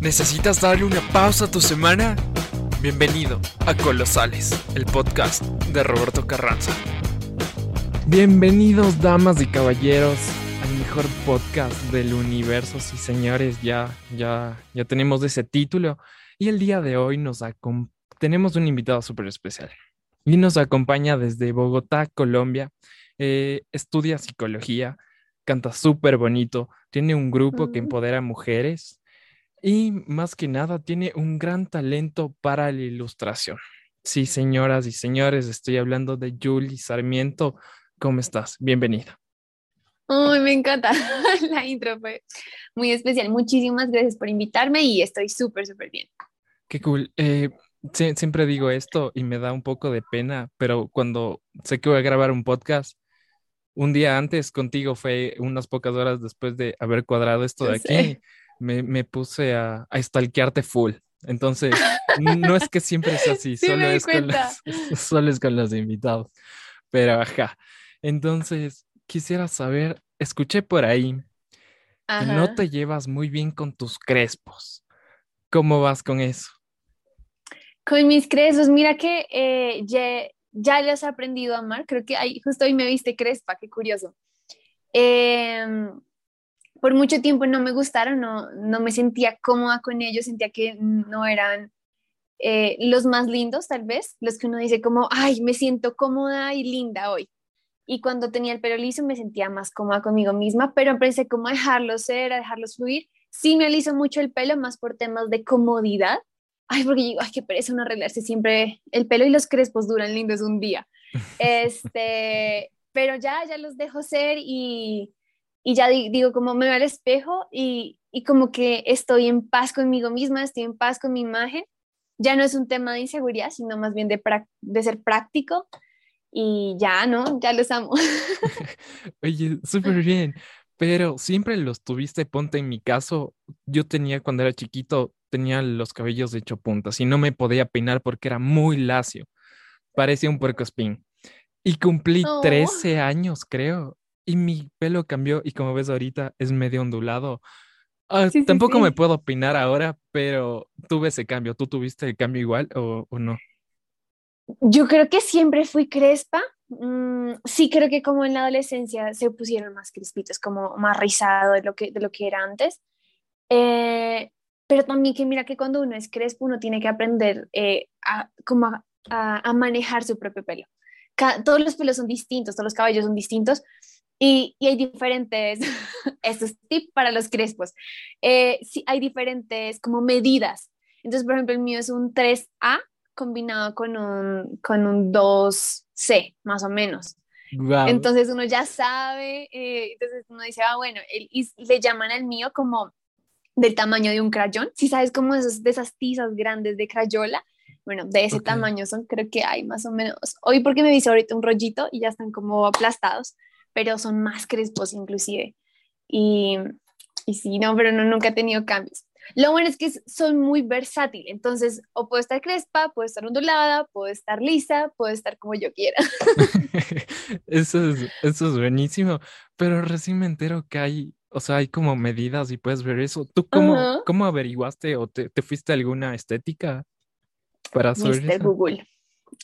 ¿Necesitas darle una pausa a tu semana? Bienvenido a Colosales, el podcast de Roberto Carranza. Bienvenidos, damas y caballeros, al mejor podcast del universo. Sí, señores, ya, ya, ya tenemos ese título. Y el día de hoy nos tenemos un invitado súper especial. Y nos acompaña desde Bogotá, Colombia. Eh, estudia psicología, canta súper bonito, tiene un grupo que empodera mujeres y más que nada tiene un gran talento para la ilustración. Sí, señoras y señores, estoy hablando de Julie Sarmiento. ¿Cómo estás? Bienvenida. Uy, me encanta. La intro fue muy especial. Muchísimas gracias por invitarme y estoy súper, súper bien. Qué cool. Eh, siempre digo esto y me da un poco de pena, pero cuando sé que voy a grabar un podcast, un día antes contigo fue unas pocas horas después de haber cuadrado esto de aquí me, puse a, a stalkearte full. Entonces, no es que siempre sea así, solo, es con los, solo es con los invitados. Pero ajá. Entonces, quisiera saber, escuché por ahí que no te llevas muy bien con tus crespos. ¿Cómo vas con eso? Con mis crespos, mira que eh, ya, ya los he aprendido a amar. Creo que ahí, justo hoy me viste crespa, qué curioso. Eh, por mucho tiempo no me gustaron, no, no me sentía cómoda con ellos, sentía que no eran eh, los más lindos tal vez, los que uno dice como, ay, me siento cómoda y linda hoy. Y cuando tenía el pelo liso me sentía más cómoda conmigo misma, pero empecé como a dejarlos ser, a dejarlos fluir. Sí me aliso mucho el pelo, más por temas de comodidad. Ay, porque digo, ay, qué pereza no arreglarse siempre el pelo y los crespos duran lindos un día. Este, pero ya, ya los dejo ser y, y ya digo, como me veo al espejo y, y, como que estoy en paz conmigo misma, estoy en paz con mi imagen. Ya no es un tema de inseguridad, sino más bien de, de ser práctico y ya, ¿no? Ya los amo. Oye, súper bien, pero siempre los tuviste, ponte en mi caso, yo tenía cuando era chiquito, tenía los cabellos de hecho puntas y no me podía peinar porque era muy lacio, parecía un puerco espín. Y cumplí 13 años, creo, y mi pelo cambió y como ves ahorita es medio ondulado. Ah, tampoco me puedo opinar ahora, pero tuve ese cambio. ¿Tú tuviste el cambio igual o, no? Yo creo que siempre fui crespa. Mm, sí, creo que como en la adolescencia se pusieron más crespitos, como más rizado de lo que, de lo que era antes. Eh, pero también que mira que cuando uno es crespo, uno tiene que aprender eh, a, como a, a, manejar su propio pelo. todos los pelos son distintos, todos los cabellos son distintos. Y, y hay diferentes, esto es tip para los crespos, eh, sí, hay diferentes como medidas. Entonces, por ejemplo, el mío es un 3A combinado con un, con un 2C, más o menos. Entonces uno ya sabe, eh, entonces uno dice, ah, bueno, y le llaman al mío como del tamaño de un crayón. Si sabes como esos, de esas tizas grandes de crayola, bueno, de ese tamaño son, creo que hay más o menos. Hoy porque me dice ahorita un rollito y ya están como aplastados pero son más crespos inclusive. Y, y sí, no, pero no, nunca he tenido cambios. Lo bueno es que son muy versátil, entonces o puedo estar crespa, puedo estar ondulada, puedo estar lisa, puedo estar como yo quiera. eso, es, eso es buenísimo, pero recién me entero que hay, o sea, hay como medidas y puedes ver eso. ¿Tú cómo, cómo averiguaste o te, te, fuiste a alguna estética para saber Google.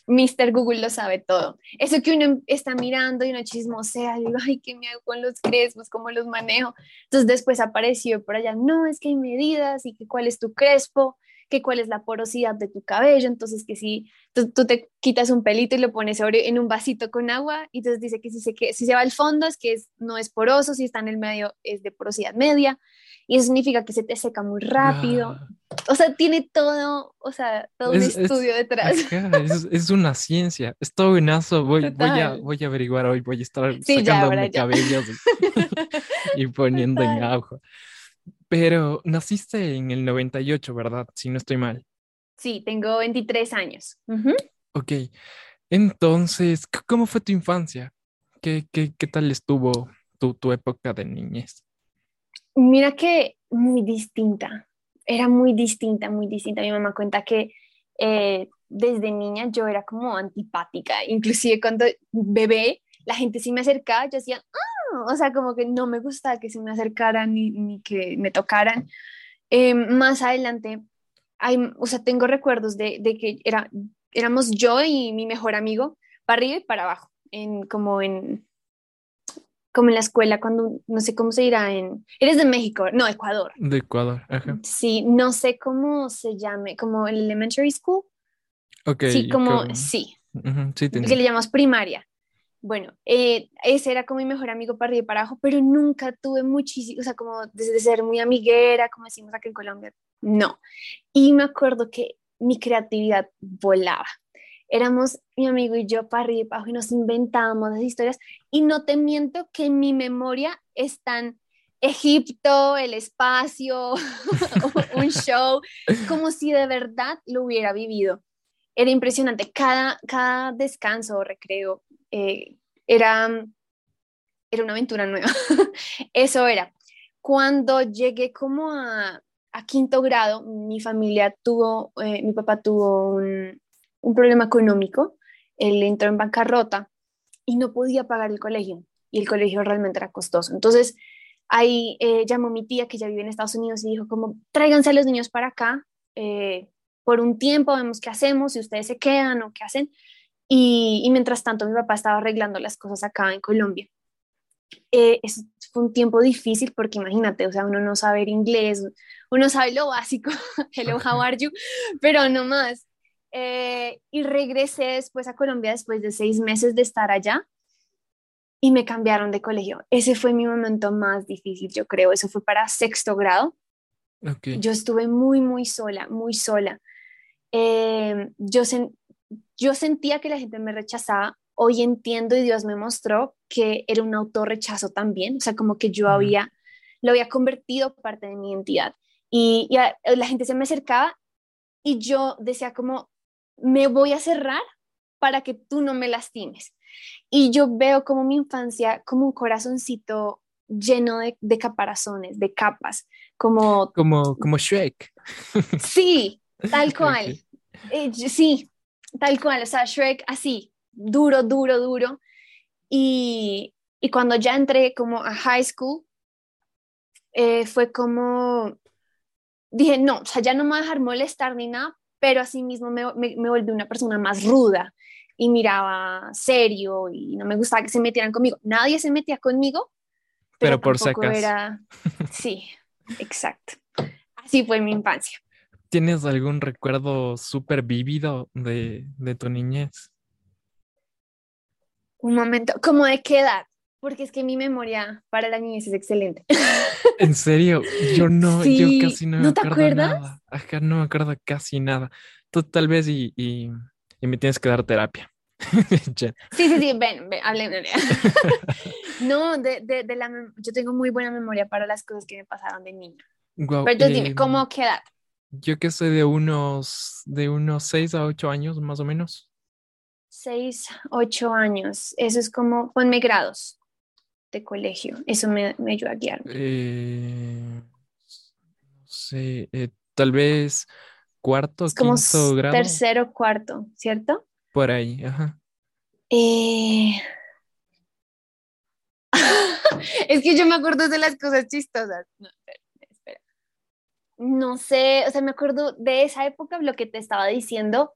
Mr. Google lo sabe todo. Eso que uno está mirando y uno chismosea, y digo, ay, ¿qué me hago con los crespos? ¿Cómo los manejo? Entonces después apareció por allá, no, es que hay medidas y que cuál es tu crespo, que cuál es la porosidad de tu cabello. Entonces que si tú, te quitas un pelito y lo pones en un vasito con agua, y entonces dice que si se, que, si se va al fondo es que es, no es poroso, si está en el medio es de porosidad media y eso significa que se te seca muy rápido. O sea, tiene todo, o sea, todo un estudio detrás. es, una ciencia, es todo buenazo. Voy, voy, a, voy a averiguar hoy, voy a estar sacando mi cabello y, poniendo en agua. Pero naciste en el 98, ¿verdad? Si no estoy mal. Sí, tengo 23 años. Ok, entonces, ¿cómo fue tu infancia? ¿Qué, qué, qué tal estuvo tu, tu época de niñez? Mira que muy distinta, era muy distinta, muy distinta. Mi mamá cuenta que eh, desde niña yo era como antipática, inclusive cuando bebé la gente sí me acercaba, yo decía, ah", o sea, como que no me gustaba que se me acercaran ni, ni que me tocaran. Eh, más adelante, hay, o sea, tengo recuerdos de, de, que era, éramos yo y mi mejor amigo, para arriba y para abajo, en, como en como en la escuela, cuando no sé cómo se dirá en... Eres de México, no, Ecuador. De Ecuador, ajá. Sí, no sé cómo se llame, como el elementary school. Ok. Sí, como, sí. sí que le llamamos primaria. Bueno, eh, ese era como mi mejor amigo para arriba y para abajo, pero nunca tuve muchísimo, o sea, como desde ser muy amiguera, como decimos aquí en Colombia, no. Y me acuerdo que mi creatividad volaba éramos mi amigo y yo para arriba y para abajo y nos inventábamos las historias y no te miento que en mi memoria están Egipto, el espacio, un show, como si de verdad lo hubiera vivido. Era impresionante, cada, cada descanso o recreo eh, era, era una aventura nueva. Eso era. Cuando llegué como a, a quinto grado, mi familia tuvo, eh, mi papá tuvo un, un problema económico, él entró en bancarrota y no podía pagar el colegio y el colegio realmente era costoso. Entonces ahí eh, llamó mi tía que ya vive en Estados Unidos y dijo como tráiganse a los niños para acá eh, por un tiempo, vemos qué hacemos, si ustedes se quedan o qué hacen. Y, mientras tanto mi papá estaba arreglando las cosas acá en Colombia. Eh, fue un tiempo difícil porque imagínate, o sea, uno no sabe inglés, uno sabe lo básico, hello, how are you, pero no más. Eh, y regresé después a Colombia después de seis meses de estar allá y me cambiaron de colegio. Ese fue mi momento más difícil, yo creo. Eso fue para sexto grado. Yo estuve muy, muy sola, muy sola. Eh, yo, yo sentía que la gente me rechazaba. Hoy entiendo y Dios me mostró que era un autorrechazo también. O sea, como que yo había, lo había convertido parte de mi identidad. Y, y la gente se me acercaba y yo decía como, me voy a cerrar para que tú no me lastimes. Y yo veo como mi infancia, como un corazoncito lleno de, caparazones, de capas, como... Como, como Shrek. Sí, tal cual. Eh, sí, tal cual, o sea, Shrek así, duro, duro, duro. Y, cuando ya entré como a high school, eh, fue como, dije, no, o sea, ya no me voy a dejar molestar ni nada, pero asimismo me, me, me volví una persona más ruda y miraba serio y no me gustaba que se metieran conmigo. Nadie se metía conmigo, pero, por si acaso. Era... Sí, exacto. Así fue mi infancia. ¿Tienes algún recuerdo súper vívido de, de tu niñez? Un momento, ¿cómo de qué edad? Porque es que mi memoria para la niñez es excelente. ¿En serio? Yo no, yo casi no me ¿No te acuerdas? nada. Acá no me acuerdo casi nada. Tú tal vez y, y, me tienes que dar terapia. sí, sí, sí, ven, ven, no, de, de, de, la, yo tengo muy buena memoria para las cosas que me pasaron de niño. Pero yo dime, ¿cómo em, qué edad? Yo que soy de unos, de unos 6 a 8 años, más o menos. 6, 8 años. Eso es como, ponme grados de colegio. Eso me, me ayuda a guiar. Eh, no sé, eh, tal vez cuarto, quinto grado. Tercero, cuarto, ¿cierto? Por ahí, ajá. Eh, es que yo me acuerdo de las cosas chistosas. No, sé, o sea, me acuerdo de esa época, lo que te estaba diciendo,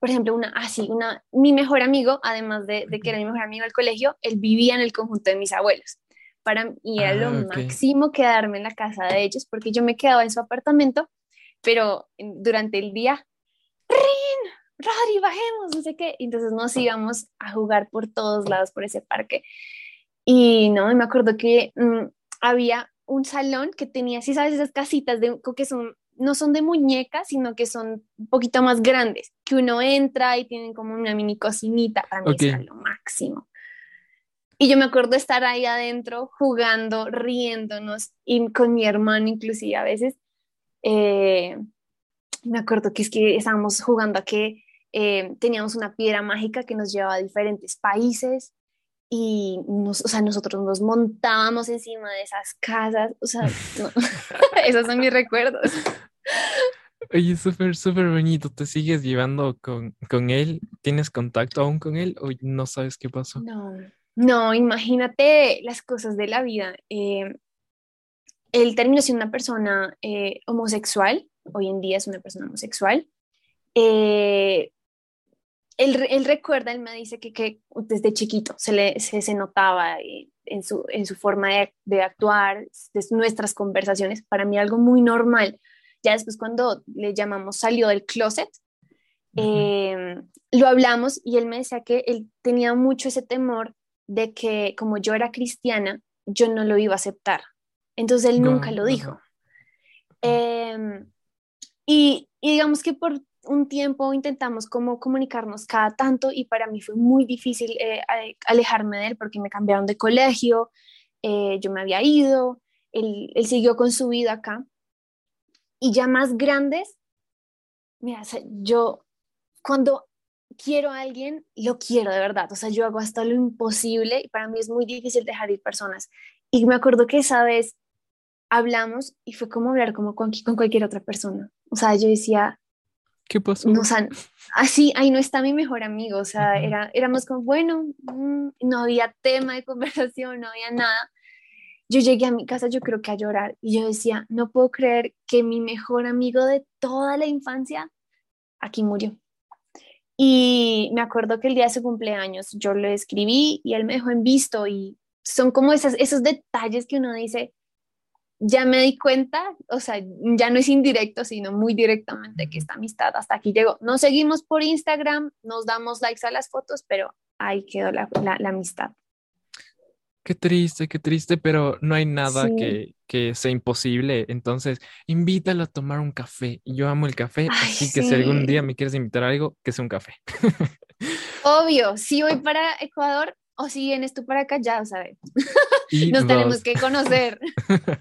por ejemplo, una, así, ah, una, mi mejor amigo, además de, que era mi mejor amigo del colegio, él vivía en el conjunto de mis abuelos. Para mí era lo ah, máximo quedarme en la casa de ellos, porque yo me quedaba en su apartamento, pero durante el día, ¡Rin! Rodri, bajemos, no sé qué. Entonces nos íbamos a jugar por todos lados por ese parque. Y no, me acuerdo que mm, había un salón que tenía, si sabes, esas casitas de, que son no son de muñecas, sino que son un poquito más grandes, que uno entra y tienen como una mini cocinita, para mí es lo máximo. Y yo me acuerdo estar ahí adentro jugando, riéndonos, y con mi hermano inclusive a veces. Eh, me acuerdo que es que estábamos jugando a que eh, teníamos una piedra mágica que nos llevaba a diferentes países y nos, o sea, nosotros nos montábamos encima de esas casas, o sea, esos son mis recuerdos. Oye, súper, súper bonito. ¿Te sigues llevando con, con, él? ¿Tienes contacto aún con él o no sabes qué pasó? No, no, imagínate las cosas de la vida. Eh, él terminó siendo una persona eh, homosexual, hoy en día es una persona homosexual. Eh, él, recuerda, él me dice que, desde chiquito se, le, se, notaba en su, en su forma de, actuar, de nuestras conversaciones, para mí algo muy normal. Ya después cuando le llamamos salió del closet, em, lo hablamos y él me decía que él tenía mucho ese temor de que como yo era cristiana, yo no lo iba a aceptar. Entonces él nunca lo dijo. Em, y, digamos que por un tiempo intentamos como comunicarnos cada tanto y para mí fue muy difícil eh, alejarme de él porque me cambiaron de colegio, eh, yo me había ido, él, él, siguió con su vida acá. Y ya más grandes, mira, yo cuando quiero a alguien, lo quiero de verdad, o sea, yo hago hasta lo imposible y para mí es muy difícil dejar ir personas. Y me acuerdo que esa vez hablamos y fue como hablar como con, con cualquier otra persona. O sea, yo decía, ¿qué pasó? Así, ahí no está mi mejor amigo, o sea, era, éramos como, bueno, mm, no había tema de conversación, no había nada. Yo llegué a mi casa, yo creo que a llorar, y yo decía, no puedo creer que mi mejor amigo de toda la infancia aquí murió. Y me acuerdo que el día de su cumpleaños yo le escribí y él me dejó en visto y son como esas, esos detalles que uno dice, ya me di cuenta, o sea, ya no es indirecto, sino muy directamente que esta amistad hasta aquí llegó. Nos seguimos por Instagram, nos damos likes a las fotos, pero ahí quedó la, la, amistad. Qué triste, qué triste, pero no hay nada que, que, sea imposible. Entonces, invítalo a tomar un café. Yo amo el café, así que si algún día me quieres invitar a algo, que sea un café. Obvio, si voy para Ecuador, o si vienes tú para acá, ya sabes. Nos tenemos que conocer.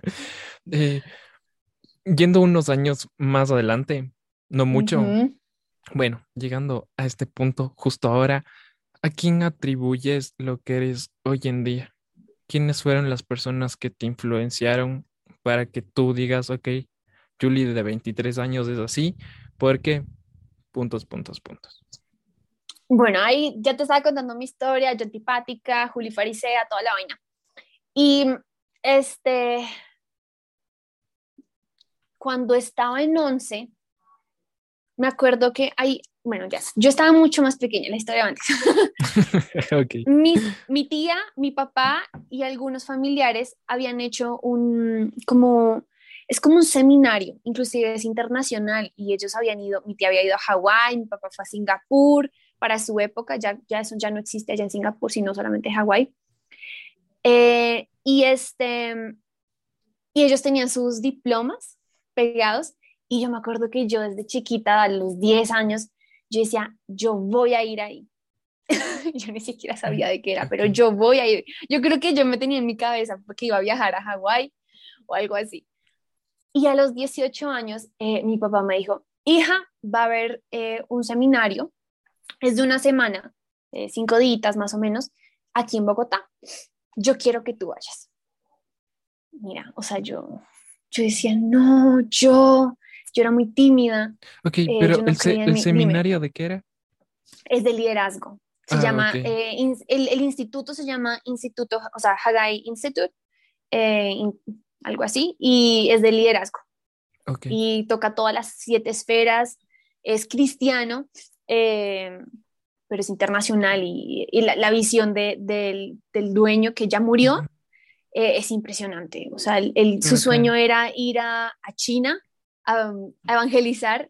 Eh, yendo unos años más adelante, no mucho. Bueno, llegando a este punto justo ahora, ¿a quién atribuyes lo que eres hoy en día? ¿Quiénes fueron las personas que te influenciaron para que tú digas, ok, Julie de 23 años es así? Porque puntos, puntos, puntos. Bueno, ahí ya te estaba contando mi historia, yo antipática, Juli Farisea, toda la vaina. Y este, cuando estaba en 11, me acuerdo que hay, bueno, ya, yo estaba mucho más pequeña, la historia antes. okay. mi, mi, tía, mi papá y algunos familiares habían hecho un, como, es como un seminario, inclusive es internacional, y ellos habían ido, mi tía había ido a Hawái, mi papá fue a Singapur, para su época, ya, ya eso ya no existe allá en Singapur, sino solamente Hawái. Eh, y, este, y ellos tenían sus diplomas pegados y yo me acuerdo que yo desde chiquita, a los 10 años, yo decía, yo voy a ir ahí. yo ni siquiera sabía de qué era, pero yo voy a ir. Yo creo que yo me tenía en mi cabeza porque iba a viajar a Hawái o algo así. Y a los 18 años, eh, mi papá me dijo, hija, va a haber eh, un seminario es de una semana, eh, cinco días más o menos, aquí en Bogotá. Yo quiero que tú vayas. Mira, o sea, yo, yo decía, no, yo, yo era muy tímida. Ok, eh, pero el, seminario de qué era? Es de liderazgo. Se ah, llama, eh, el, instituto se llama Instituto, o sea, Hagai Institute, algo así, y es de liderazgo. Okay. Y toca todas las siete esferas, es cristiano, eh, pero es internacional y, la, visión del, dueño que ya murió eh, es impresionante. O sea, su sueño era ir a, China a, evangelizar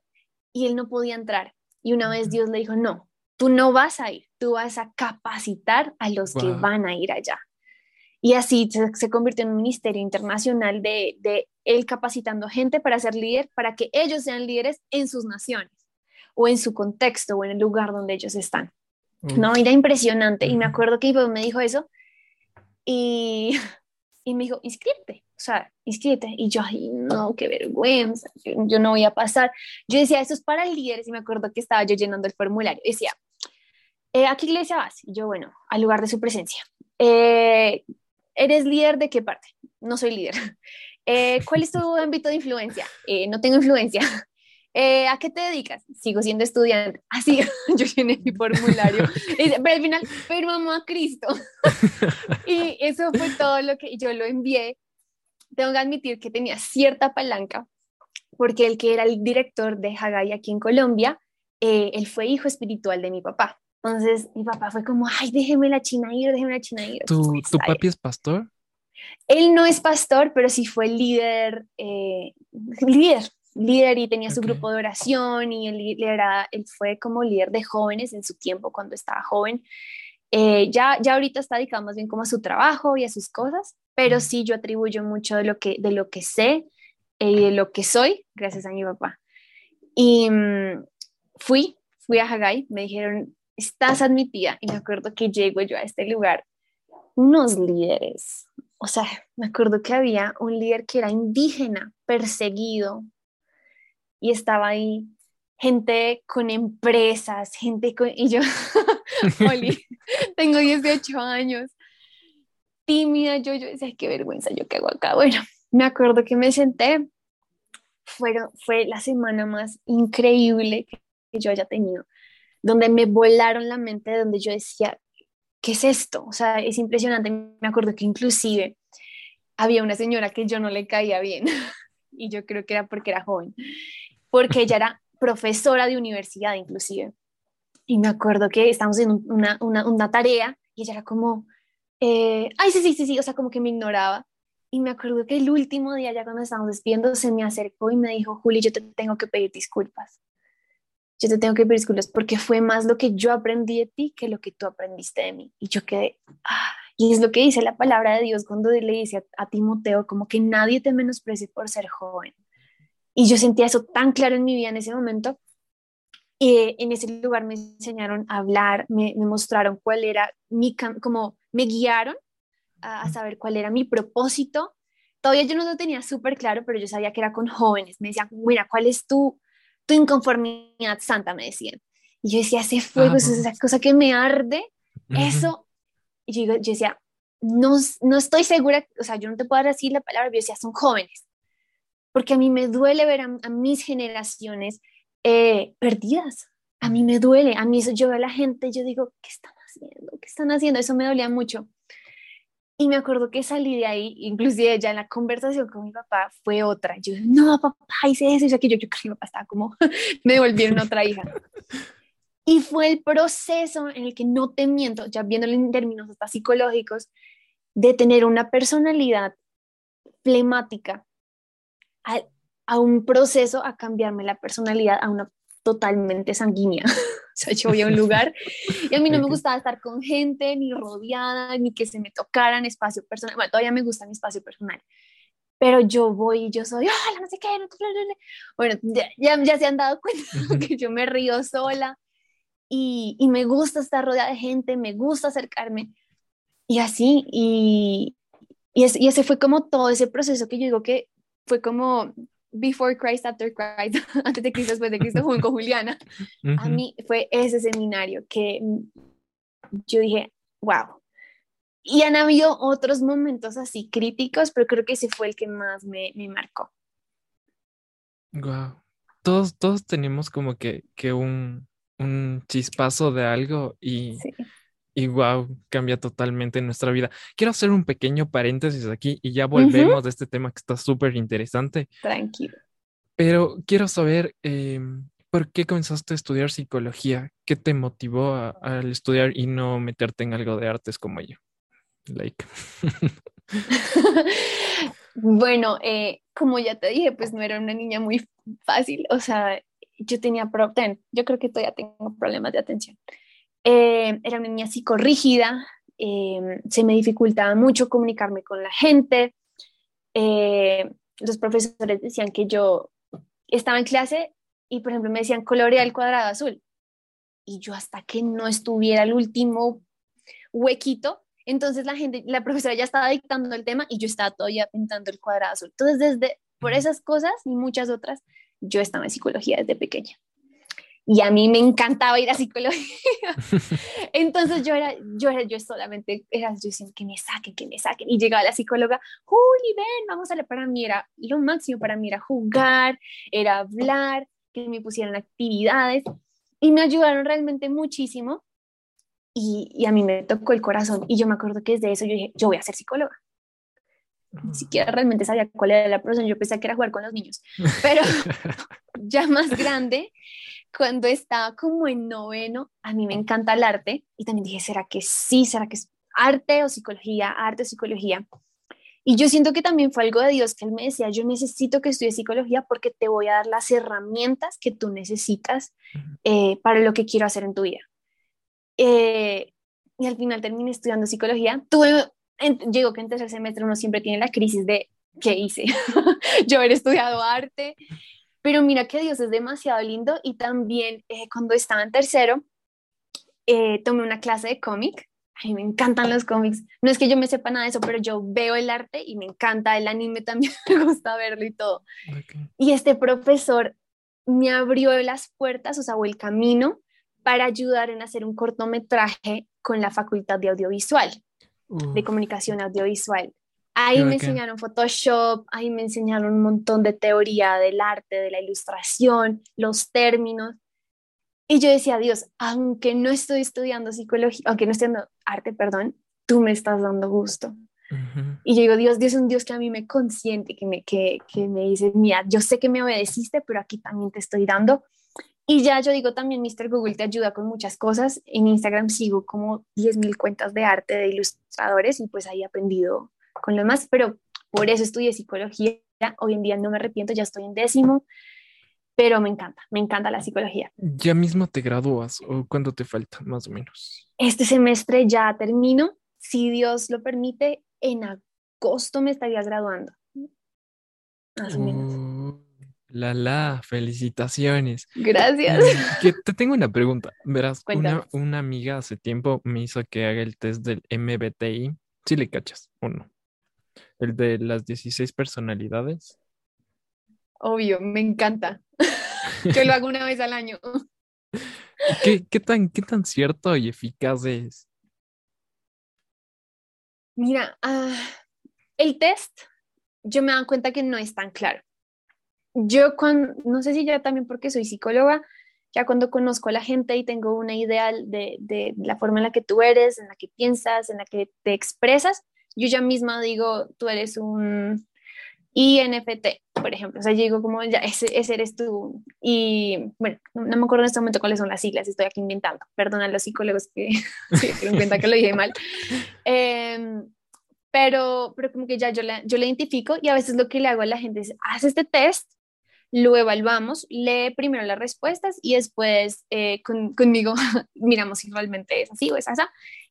y él no podía entrar. Y una vez Dios le dijo, no, tú no vas a ir, tú vas a capacitar a los que van a ir allá. Y así se, convirtió en un ministerio internacional de, de él capacitando gente para ser líder, para que ellos sean líderes en sus naciones o en su contexto o en el lugar donde ellos están. No, era impresionante. Y me acuerdo que mi me dijo eso y, y me dijo, inscríbete, o sea, inscríbete. Y yo, ay, no, qué vergüenza, yo, no voy a pasar. Yo decía, esto es para líderes y me acuerdo que estaba yo llenando el formulario. Decía, eh, ¿a qué iglesia vas? Y yo, bueno, al lugar de su presencia. Eh, ¿Eres líder de qué parte? No soy líder. Eh, ¿Cuál es tu ámbito de influencia? no tengo influencia. Eh, ¿a qué te dedicas? Sigo siendo estudiante. Así, yo llené mi formulario. Pero al final, pero a Cristo. y eso fue todo lo que yo lo envié. tengo que admitir que tenía cierta palanca, porque el que era el director de Hagai aquí en Colombia, eh, él fue hijo espiritual de mi papá. Entonces mi papá fue como, ay, déjeme la China ir, déjeme la China ir. ¿Tu, ¿tu papi es pastor? Él no es pastor, pero sí fue líder, eh, líder, líder y tenía su grupo de oración y él, era, él fue como líder de jóvenes en su tiempo cuando estaba joven. Eh, ya, ya ahorita está dedicado más bien como a su trabajo y a sus cosas, pero sí yo atribuyo mucho de lo que, de lo que sé y de lo que soy gracias a mi papá. Y mm, fui, fui a Hagai, me dijeron, estás admitida. Y me acuerdo que llego yo a este lugar, unos líderes, o sea, me acuerdo que había un líder que era indígena, perseguido, y estaba ahí gente con empresas, gente con... Y yo, Oli, tengo 18 años, tímida, yo, yo decía, qué vergüenza, yo qué hago acá. Bueno, me acuerdo que me senté, Fueron, fue la semana más increíble que yo haya tenido, donde me volaron la mente, donde yo decía, ¿qué es esto? O sea, es impresionante. Me acuerdo que inclusive había una señora que yo no le caía bien y yo creo que era porque era joven, porque ella era profesora de universidad inclusive. Y me acuerdo que estábamos en una, tarea y ella era como, eh, ay, sí, sí, sí, sí, o sea, como que me ignoraba. Y me acuerdo que el último día, ya cuando estábamos despidiendo, se me acercó y me dijo, Juli, yo te tengo que pedir disculpas. Yo te tengo que pedir disculpas porque fue más lo que yo aprendí de ti que lo que tú aprendiste de mí. Y yo quedé, ah, y es lo que dice la palabra de Dios cuando le dice a, Timoteo, como que nadie te menosprecie por ser joven. Y yo sentía eso tan claro en mi vida en ese momento. Y en ese lugar me enseñaron a hablar, me, mostraron cuál era mi, como me guiaron a, saber cuál era mi propósito. Todavía yo no lo tenía súper claro, pero yo sabía que era con jóvenes. Me decían, mira, ¿cuál es tu, tu inconformidad santa? Me decían. Y yo decía, ese fuego, esa cosa que me arde, eso y yo, decía, no, no estoy segura, o sea, yo no te puedo decir la palabra, pero yo decía, son jóvenes, porque a mí me duele ver a, mis generaciones eh, perdidas, a mí me duele, a mí eso, yo veo a la gente, yo digo, ¿qué están haciendo? ¿Qué están haciendo? Eso me dolía mucho. Y me acuerdo que salí de ahí, inclusive ya en la conversación con mi papá fue otra. Yo, no, papá, hice eso, que yo, yo creo que mi papá estaba como, me devolvieron otra hija. Y fue el proceso en el que no te miento, ya viéndolo en términos hasta psicológicos, de tener una personalidad flemática a, a, un proceso a cambiarme la personalidad a una totalmente sanguínea. o sea, yo voy a un lugar y a mí no me gustaba estar con gente, ni rodeada, ni que se me tocaran espacio personal. Bueno, todavía me gusta mi espacio personal, pero yo voy y yo soy, hola, no sé qué, no, bueno, ya, ya, se han dado cuenta que yo me río sola, y, me gusta estar rodeada de gente, me gusta acercarme y así, y, y, ese fue como todo ese proceso que yo digo que fue como before Christ, after Christ, antes de Cristo, después de Cristo, con Juliana. A mí fue ese seminario que yo dije, wow. Y han habido otros momentos así críticos, pero creo que ese fue el que más me, me marcó. Wow. Todos, todos tenemos como que, que un, un chispazo de algo y, y wow, cambia totalmente nuestra vida. Quiero hacer un pequeño paréntesis aquí y ya volvemos de este tema que está súper interesante. Tranquilo. Pero quiero saber em, por qué comenzaste a estudiar psicología, qué te motivó al estudiar y no meterte en algo de artes como yo. Like. bueno, eh, como ya te dije, pues no era una niña muy fácil, o sea, yo tenía, yo creo que todavía tengo problemas de atención. Eh, era una niña psicorrígida, eh, se me dificultaba mucho comunicarme con la gente. Eh, los profesores decían que yo estaba en clase y, por ejemplo, me decían colorea el cuadrado azul. Y yo hasta que no estuviera el último huequito, entonces la gente, la profesora ya estaba dictando el tema y yo estaba todavía pintando el cuadrado azul. Entonces, desde por esas cosas y muchas otras, yo estaba en psicología desde pequeña. Y a mí me encantaba ir a psicología. Entonces yo era, yo era, yo solamente era, yo decía, que me saquen, que me saquen. Y llegaba la psicóloga, Juli, ven, vamos a la, para mí era, lo máximo para mí era jugar, era hablar, que me pusieran actividades. Y me ayudaron realmente muchísimo. Y, y a mí me tocó el corazón. Y yo me acuerdo que desde eso yo dije, yo voy a ser psicóloga. Ni siquiera realmente sabía cuál era la profesión, yo pensé que era jugar con los niños, pero ya más grande, cuando estaba como en noveno, a mí me encanta el arte y también dije, ¿será que sí? ¿Será que es arte o psicología? Arte o psicología. Y yo siento que también fue algo de Dios que Él me decía, yo necesito que estudies psicología porque te voy a dar las herramientas que tú necesitas eh, para lo que quiero hacer en tu vida. Eh, y al final terminé estudiando psicología. Tuve, llegó que en tercer semestre uno siempre tiene la crisis de, ¿qué hice? yo haber estudiado arte, pero mira que Dios es demasiado lindo y también eh, cuando estaba en tercero, tomé una clase de cómic Ay, me encantan los cómics. No es que yo me sepa nada de eso, pero yo veo el arte y me encanta el anime también, me gusta verlo y todo. Y este profesor me abrió las puertas, o sea, o el camino para ayudar en hacer un cortometraje con la Facultad de Audiovisual, de Comunicación Audiovisual. Ahí me enseñaron Photoshop, ahí me enseñaron un montón de teoría del arte, de la ilustración, los términos. Y yo decía, Dios, aunque no estoy estudiando psicología, aunque no estoy estudiando arte, perdón, tú me estás dando gusto. Y yo digo, Dios, Dios es un Dios que a mí me consiente, que me, que, que me dice, mira, yo sé que me obedeciste, pero aquí también te estoy dando. Y ya yo digo también, Mr. Google te ayuda con muchas cosas. En Instagram sigo como 10.000 cuentas de arte de ilustradores y pues ahí he aprendido con lo más, pero por eso estudié psicología. Hoy en día no me arrepiento, ya estoy en décimo pero me encanta, me encanta la psicología. ¿Ya mismo te gradúas o cuándo te falta, más o menos? Este semestre ya termino, si Dios lo permite, en agosto me estaría graduando. Más o menos. Uh, la la, felicitaciones. Gracias. Que te tengo una pregunta. Verás, una, una, amiga hace tiempo me hizo que haga el test del MBTI. Si le cachas o no. El de las 16 personalidades. Obvio, me encanta. Yo lo hago una vez al año. ¿Qué, qué, tan, ¿Qué tan cierto y eficaz es? Mira, ah, el test, yo me dan cuenta que no es tan claro. Yo cuando, no sé si ya también porque soy psicóloga, ya cuando conozco a la gente y tengo una idea de, de, la forma en la que tú eres, en la que piensas, en la que te expresas, yo ya misma digo, tú eres un INFT, por ejemplo. O sea, yo digo como, ya, ese, eres tú. Y bueno, no, me acuerdo en este momento cuáles son las siglas, estoy aquí inventando. Perdona a los psicólogos que se dieron cuenta que lo dije mal. Em, pero, pero como que ya yo la, yo le identifico y a veces lo que le hago a la gente es, haz este test, lo evaluamos, lee primero las respuestas y después eh, conmigo miramos si realmente es así o es así.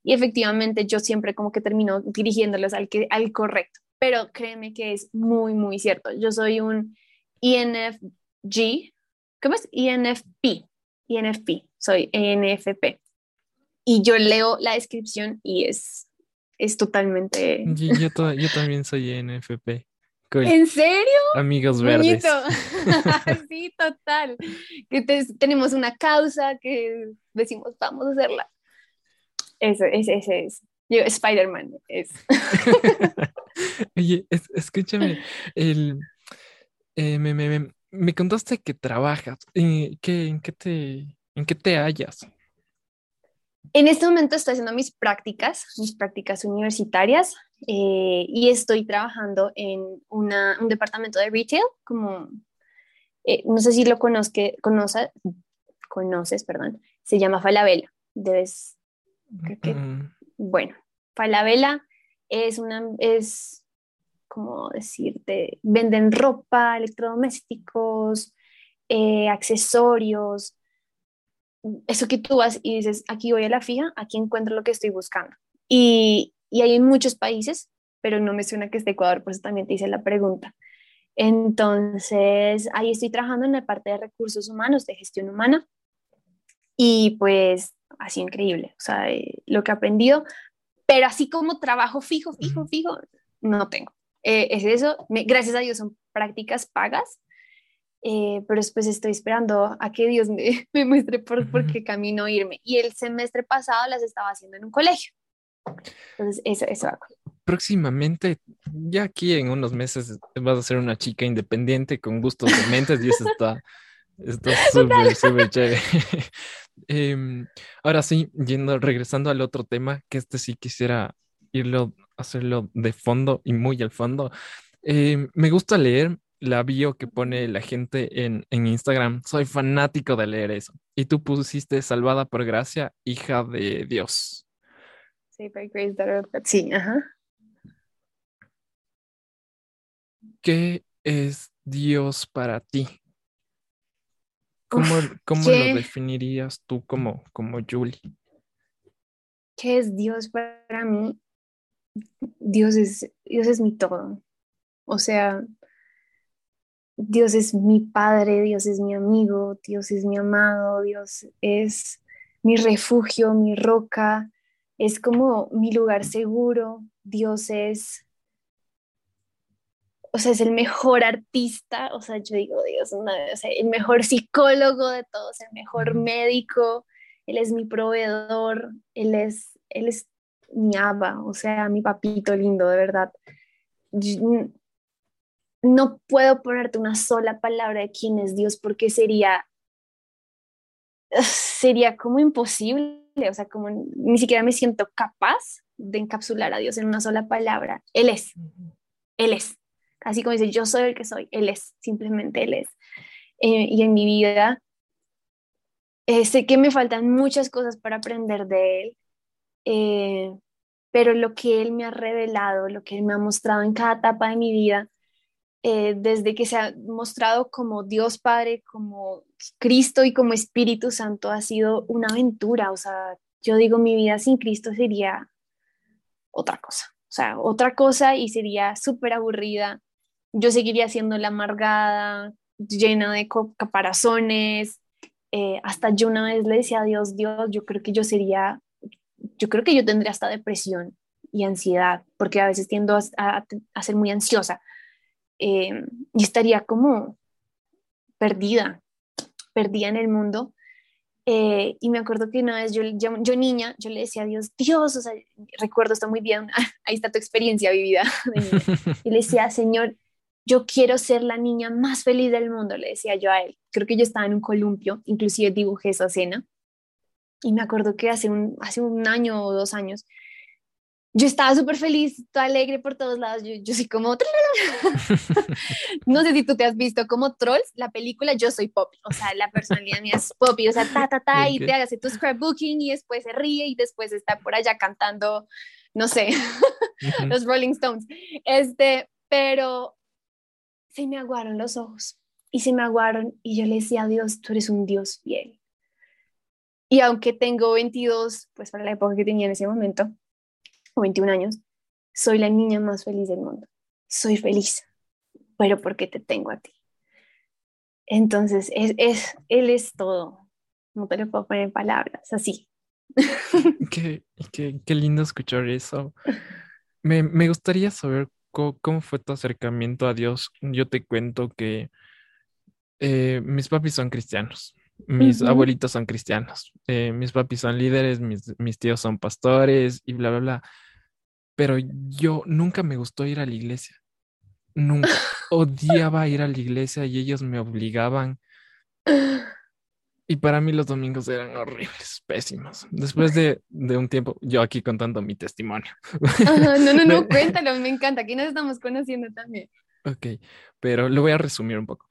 Y efectivamente yo siempre como que termino dirigiéndolos al, que, al correcto pero créeme que es muy, muy cierto. Yo soy un INFG, ¿cómo es? INFP, INFP, soy INFP. Y yo leo la descripción y es, es totalmente... Yo, también soy INFP. ¿En serio? Amigos verdes. sí, total. Que tenemos una causa que decimos, vamos a hacerla. Eso, ese, ese es. Yo, Spider-Man es. Oye, escúchame, el, eh, me, me, me, contaste que trabajas. ¿En qué, en, qué te, ¿En qué te hallas? En este momento estoy haciendo mis prácticas, mis prácticas universitarias, eh, y estoy trabajando en una, un departamento de retail, como, eh, no sé si lo conozque, conoce, conoces, perdón, se llama Falabella. Debes, creo que, mm. bueno, Falabella es una, es, como decirte, venden ropa, electrodomésticos, eh, accesorios, eso que tú vas y dices, aquí voy a la fija, aquí encuentro lo que estoy buscando. Y, y hay en muchos países, pero no me suena que esté Ecuador, por eso también te hice la pregunta. Entonces, ahí estoy trabajando en la parte de recursos humanos, de gestión humana, y pues así increíble, o sea, eh, lo que he aprendido, pero así como trabajo fijo, fijo, fijo, no tengo. Eh, es eso, gracias a Dios son prácticas pagas, eh, pero después estoy esperando a que Dios me, me muestre por, por, qué camino irme. Y el semestre pasado las estaba haciendo en un colegio. Entonces, eso, eso hago. Próximamente, ya aquí en unos meses, vas a ser una chica independiente con gustos de mentes y eso está está súper, súper chévere. Em, ahora sí, yendo, regresando al otro tema, que este sí quisiera irlo, hacerlo de fondo y muy al fondo. Eh, me gusta leer la bio que pone la gente en, en, Instagram. Soy fanático de leer eso. Y tú pusiste salvada por gracia, hija de Dios. Sí, by grace, Sí, ajá. ¿Qué es Dios para ti? ¿Cómo, cómo lo definirías tú como, como Julie? ¿Qué es Dios para mí? Dios es, Dios es mi todo. O sea, Dios es mi padre, Dios es mi amigo, Dios es mi amado, Dios es mi refugio, mi roca, es como mi lugar seguro, Dios es o sea, es el mejor artista, o sea, yo digo, Dios, no, o sea, el mejor psicólogo de todos, el mejor médico, él es mi proveedor, él es, él es mi aba, o sea, mi papito lindo, de verdad. no puedo ponerte una sola palabra de quién es Dios porque sería, sería como imposible, o sea, como ni siquiera me siento capaz de encapsular a Dios en una sola palabra. Él es, Él es así como dice, yo soy el que soy, Él es, simplemente Él es. Eh, y en mi vida eh, sé que me faltan muchas cosas para aprender de Él, eh, pero lo que Él me ha revelado, lo que Él me ha mostrado en cada etapa de mi vida, desde que se ha mostrado como Dios Padre, como Cristo y como Espíritu Santo, ha sido una aventura. O sea, yo digo, mi vida sin Cristo sería otra cosa. O sea, otra cosa y sería súper aburrida, yo seguiría siendo la amargada, llena de caparazones. Eh, hasta yo una vez le decía a Dios, Dios, yo creo que yo sería, yo creo que yo tendría hasta depresión y ansiedad, porque a veces tiendo a, a, ser muy ansiosa eh, y estaría como perdida, perdida en el mundo. Eh, y me acuerdo que una vez yo, yo, niña, yo le decía a Dios, Dios, o sea, recuerdo esto muy bien, ahí está tu experiencia vivida. y le decía, Señor, yo quiero ser la niña más feliz del mundo, le decía yo a él. Creo que yo estaba en un columpio, inclusive dibujé esa escena. Y me acuerdo que hace un, hace un año o dos años, yo estaba súper feliz, toda alegre por todos lados. Yo, yo soy como... no sé si tú te has visto como Trolls, la película Yo Soy Poppy. O sea, la personalidad mía es Poppy. O sea, ta, ta, ta, y te hagas tu scrapbooking y después se ríe y después está por allá cantando, no sé, los Rolling Stones. Este, pero se me aguaron los ojos y se me aguaron y yo le decía a Dios, tú eres un Dios fiel. Y aunque tengo 22, pues para la época que tenía en ese momento, o 21 años, soy la niña más feliz del mundo. Soy feliz, pero porque te tengo a ti. Entonces, es, es, Él es todo. No te lo puedo poner en palabras, así. Qué, qué, qué lindo escuchar eso. Me, me gustaría saber ¿Cómo, fue tu acercamiento a Dios? Yo te cuento que eh, mis papis son cristianos, mis abuelitos son cristianos, eh, mis papis son líderes, mis, mis, tíos son pastores y bla, bla, bla. Pero yo nunca me gustó ir a la iglesia. Nunca. Odiaba ir a la iglesia y ellos me obligaban. Y para mí los domingos eran horribles, pésimos. Después de, de un tiempo, yo aquí contando mi testimonio. no, no, no, cuéntalo, me encanta. Aquí nos estamos conociendo también. Ok, pero lo voy a resumir un poco.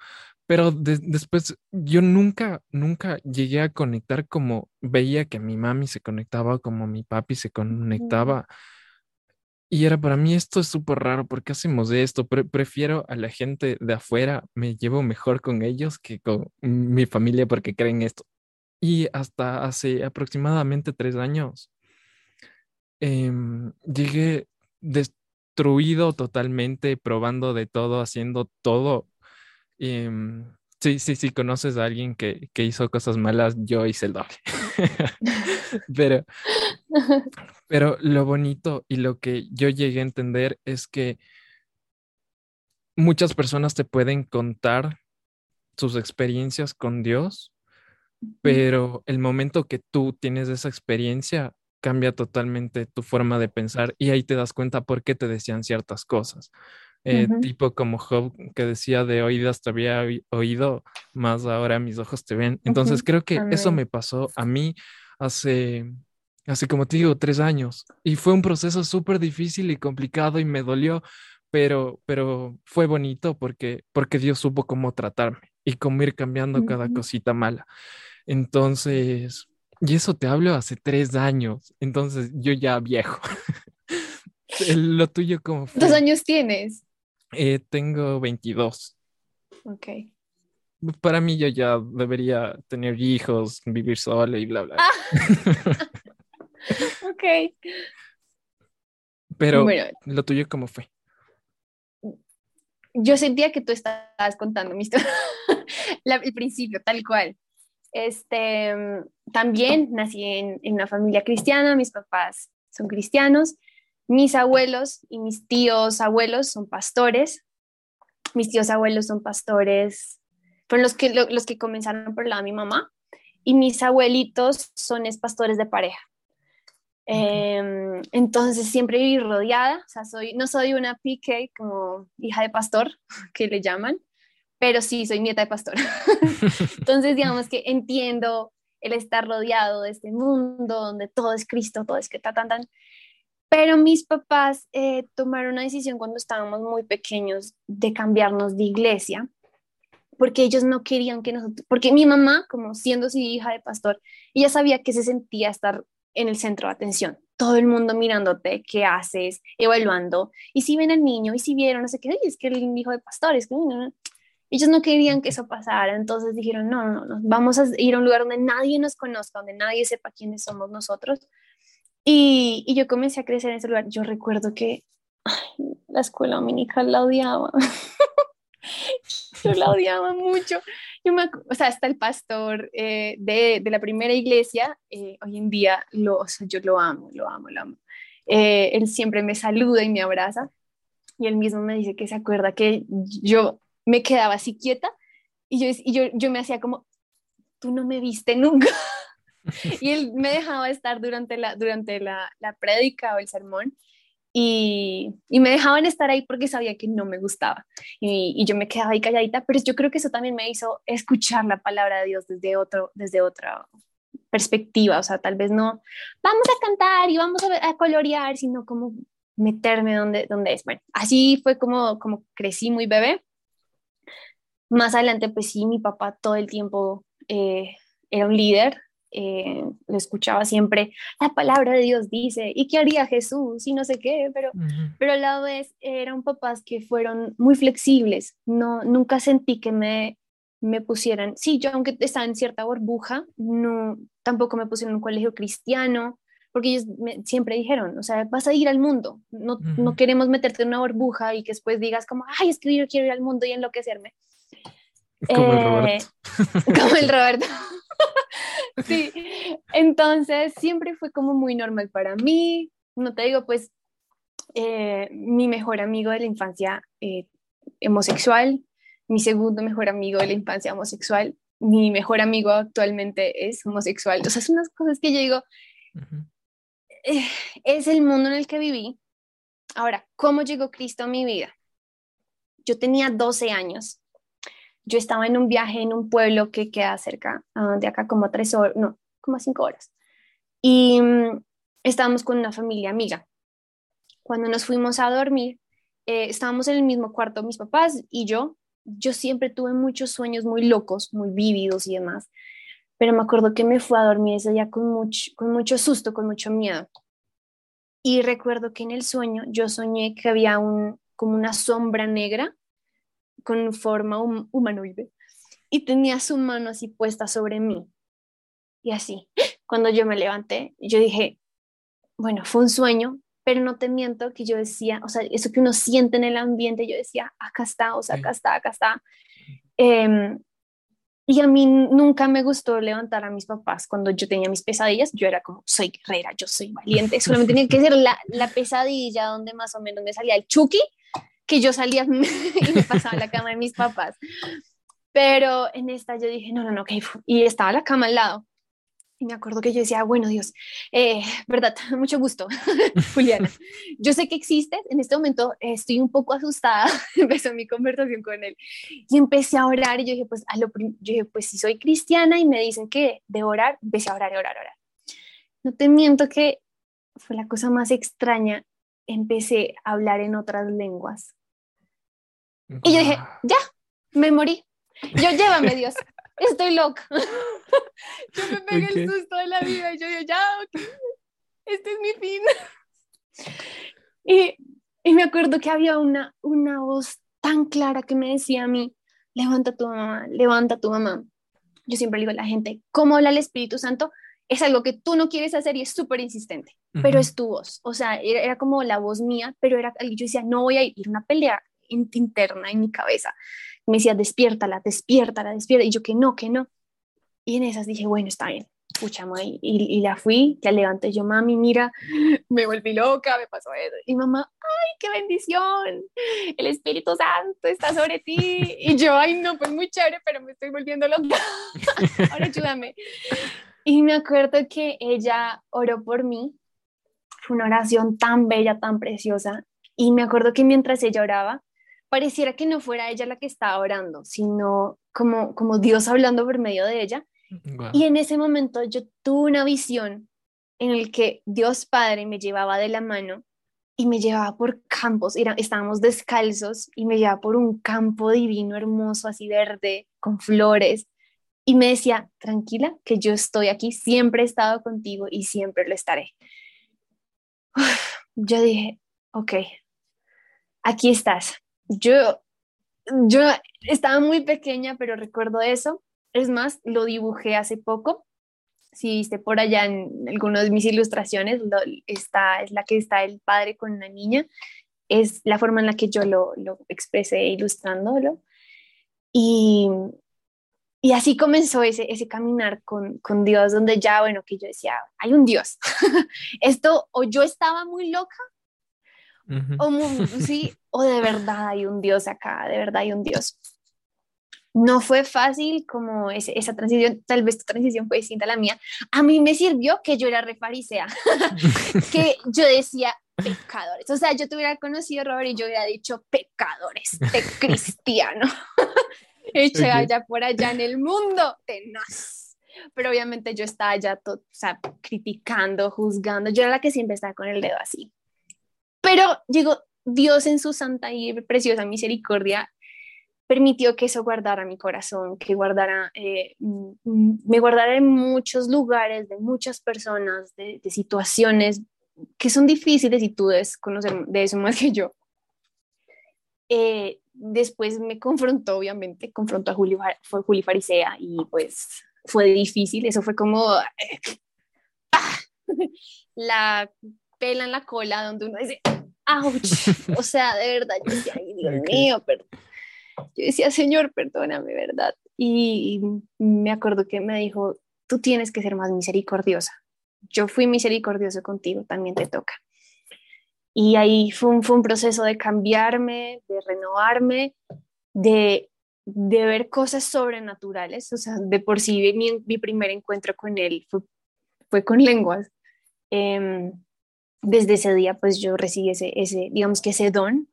Pero después yo nunca, nunca llegué a conectar como veía que mi mami se conectaba, como mi papi se conectaba. Y era para mí esto es súper raro, ¿por qué hacemos esto? prefiero a la gente de afuera, me llevo mejor con ellos que con mi familia porque creen esto. Y hasta hace aproximadamente tres años em, llegué destruido totalmente, probando de todo, haciendo todo. Em, sí, sí, sí, conoces a alguien que, que hizo cosas malas, yo hice el doble. Pero pero lo bonito y lo que yo llegué a entender es que muchas personas te pueden contar sus experiencias con Dios, pero el momento que tú tienes esa experiencia cambia totalmente tu forma de pensar y ahí te das cuenta por qué te decían ciertas cosas. Eh, tipo como Job que decía de oídas te había oído, más ahora mis ojos te ven. Entonces creo que eso me pasó a mí hace Así como te digo, tres años. Y fue un proceso súper difícil y complicado y me dolió, pero, pero fue bonito porque, porque Dios supo cómo tratarme y cómo ir cambiando cada cosita mala. Entonces, y eso te hablo hace tres años, entonces yo ya viejo. Lo tuyo como fue? ¿Dos años tienes? Eh, tengo 22. Ok. Para mí yo ya debería tener hijos, vivir sola y bla, bla. Ah. ok. Pero lo tuyo cómo fue? Yo sentía que tú estabas contando mi historia, el principio, tal cual. Este, también nací en, en una familia cristiana, mis papás son cristianos, mis abuelos y mis tíos abuelos son pastores, mis tíos abuelos son pastores, fueron los que, los que comenzaron por el lado de mi mamá, y mis abuelitos son es pastores de pareja. Em, entonces siempre viví rodeada, o sea, soy, no soy una PK como hija de pastor, que le llaman, pero sí soy nieta de pastor. entonces, digamos que entiendo el estar rodeado de este mundo donde todo es Cristo, todo es que ta, tan, tan. Pero mis papás eh, tomaron una decisión cuando estábamos muy pequeños de cambiarnos de iglesia, porque ellos no querían que nosotros, porque mi mamá, como siendo su hija de pastor, ella sabía que se sentía estar en el centro de atención. Todo el mundo mirándote, qué haces, evaluando. Y si ven al niño, y si vieron, no sé qué, es que el hijo de pastores, que ellos no querían que eso pasara, entonces dijeron, no, no, no, vamos a ir a un lugar donde nadie nos conozca, donde nadie sepa quiénes somos nosotros. Y, y yo comencé a crecer en ese lugar. Yo recuerdo que la escuela dominical la odiaba. yo la odiaba mucho. Yo me, o sea, hasta el pastor eh, de, de, la primera iglesia, eh, hoy en día, lo, o sea, yo lo amo, lo amo, lo amo. Eh, él siempre me saluda y me abraza. Y él mismo me dice que se acuerda que yo me quedaba así quieta y yo, y yo, yo me hacía como, tú no me viste nunca. y él me dejaba estar durante la, durante la, la prédica o el sermón y, y, me dejaban estar ahí porque sabía que no me gustaba. Y, y, yo me quedaba ahí calladita, pero yo creo que eso también me hizo escuchar la palabra de Dios desde, otro, desde otra perspectiva, o sea, tal vez no vamos a cantar y vamos a, a colorear, sino como meterme donde, donde es. Bueno, así fue como, como crecí muy bebé. Más adelante, pues sí, mi papá todo el tiempo eh, era un líder, eh, lo escuchaba siempre, la palabra de Dios dice, ¿y qué haría Jesús? Y no sé qué, pero, pero a la vez eran papás que fueron muy flexibles, no, nunca sentí que me, me pusieran, sí, yo aunque estaba en cierta burbuja, no, tampoco me pusieron en un colegio cristiano, porque ellos siempre dijeron, o sea, vas a ir al mundo, no, no queremos meterte en una burbuja y que después digas como, ay, es que yo quiero ir al mundo y enloquecerme. Como el Roberto. Eh, como el Roberto. sí, entonces siempre fue como muy normal para mí. No te digo, pues, eh, mi mejor amigo de la infancia eh, homosexual, mi segundo mejor amigo de la infancia homosexual, mi mejor amigo actualmente es homosexual. O sea, son unas cosas que yo digo, es el mundo en el que viví. Ahora, ¿cómo llegó Cristo a mi vida? Yo tenía 12 años yo estaba en un viaje en un pueblo que queda cerca ah, de acá como tres horas, no, como cinco horas. Y mm, estábamos con una familia amiga. Cuando nos fuimos a dormir, eh, estábamos en el mismo cuarto mis papás y yo. Yo siempre tuve muchos sueños muy locos, muy vívidos y demás. Pero me acuerdo que me fui a dormir ese día con mucho, con mucho susto, con mucho miedo. Y recuerdo que en el sueño yo soñé que había un, como una sombra negra con forma humanoide y tenía su mano así puesta sobre mí. Y así, cuando yo me levanté, yo dije, bueno, fue un sueño, pero no te miento que yo decía, o sea, eso que uno siente en el ambiente, yo decía, acá está, o sea, acá está, acá está. Em, y a mí nunca me gustó levantar a mis papás cuando yo tenía mis pesadillas. Yo era como, soy guerrera, yo soy valiente. Solamente tenía que ser la, la pesadilla donde más o menos me salía el Chucky que yo salía y me pasaba la cama de mis papás. Pero en esta yo dije, no, no, no, ok, y estaba la cama al lado. Y me acuerdo que yo decía, bueno, Dios, eh, verdad, mucho gusto, Juliana. Yo sé que existes, en este momento estoy un poco asustada, empezó mi conversación con él. Y empecé a orar y yo dije, pues, a lo, yo dije, pues si soy cristiana y me dicen que de orar, empecé a orar, orar, orar. no te miento que fue la cosa más extraña. Empecé a hablar en otras lenguas. Y yo dije, ya, me morí. Yo llévame Dios, estoy loca. yo me pegué el susto de la vida y yo digo, ya, este es mi fin. y, y, me acuerdo que había una, una voz tan clara que me decía a mí, levanta tu mamá, levanta tu mamá. Yo siempre digo a la gente, ¿cómo habla el Espíritu Santo? Es algo que tú no quieres hacer y es súper insistente, pero es tu voz. O sea, era, era, como la voz mía, pero era, yo decía, no voy a ir a una pelea interna en mi cabeza. Me decía, despiértala, despiértala, despierta. Y yo que no, que no. Y en esas dije, bueno, está bien, pucha, y, y, la fui, ya levanté yo, mami, mira, me volví loca, me pasó eso. Y mamá, ay, qué bendición, el Espíritu Santo está sobre ti. Y yo, ay, no, pues muy chévere, pero me estoy volviendo loca. Ahora ayúdame. Y me acuerdo que ella oró por mí, fue una oración tan bella, tan preciosa. Y me acuerdo que mientras ella oraba, pareciera que no fuera ella la que estaba orando, sino como, como Dios hablando por medio de ella. Y en ese momento yo tuve una visión en el que Dios Padre me llevaba de la mano y me llevaba por campos, era, estábamos descalzos y me llevaba por un campo divino, hermoso, así verde, con flores. Y me decía, tranquila, que yo estoy aquí, siempre he estado contigo y siempre lo estaré. yo dije, ok, aquí estás, yo, yo estaba muy pequeña, pero recuerdo eso. Es más, lo dibujé hace poco. Si viste por allá en algunas de mis ilustraciones, está, es la que está el padre con una niña. Es la forma en la que yo lo, lo expresé ilustrándolo. Y, y así comenzó ese, ese caminar con, con, Dios, donde ya, bueno, que yo decía, hay un Dios. Esto, o yo estaba muy loca, o, sí, o de verdad hay un Dios acá, de verdad hay un Dios. No fue fácil como esa transición, tal vez tu transición fue distinta a la mía. A mí me sirvió que yo era refarisea, que yo decía pecadores. O sea, yo te hubiera conocido, Robert, y yo hubiera dicho pecadores de cristiano. Hecho allá por allá en el mundo, tenaz. Pero obviamente yo estaba ya todo, o sea, criticando, juzgando. Yo era la que siempre estaba con el dedo así. Pero llegó Dios en su santa y preciosa misericordia permitió que eso guardara mi corazón, que guardara, eh, me guardara en muchos lugares, de muchas personas, de, situaciones que son difíciles y tú debes de eso más que yo. Eh, después me confrontó, obviamente, confrontó a Julio, fue Juli Farisea y pues fue difícil, eso fue como ¡ah! la pela en la cola donde uno dice, ¡auch! O sea, de verdad, yo decía, Ay, Dios mío, perdón. Yo decía, Señor, perdóname, ¿verdad? Y, me acuerdo que me dijo, tú tienes que ser más misericordiosa. Yo fui misericordioso contigo, también te toca. Y ahí fue un, fue un proceso de cambiarme, de renovarme, de, de ver cosas sobrenaturales. O sea, de por sí mi, mi primer encuentro con él fue, fue con lenguas. Eh, desde ese día pues yo recibí ese, ese, digamos que ese don.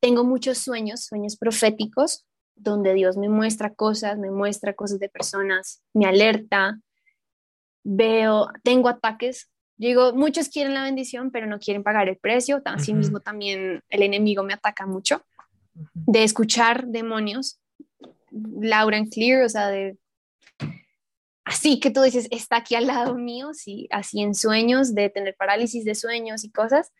Tengo muchos sueños, sueños proféticos, donde Dios me muestra cosas, me muestra cosas de personas, me alerta, veo, tengo ataques. digo, muchos quieren la bendición, pero no quieren pagar el precio. Así mismo también el enemigo me ataca mucho. De escuchar demonios, Laura and Clear, o sea, de así que tú dices, está aquí al lado mío, sí, así en sueños, de tener parálisis de sueños y cosas.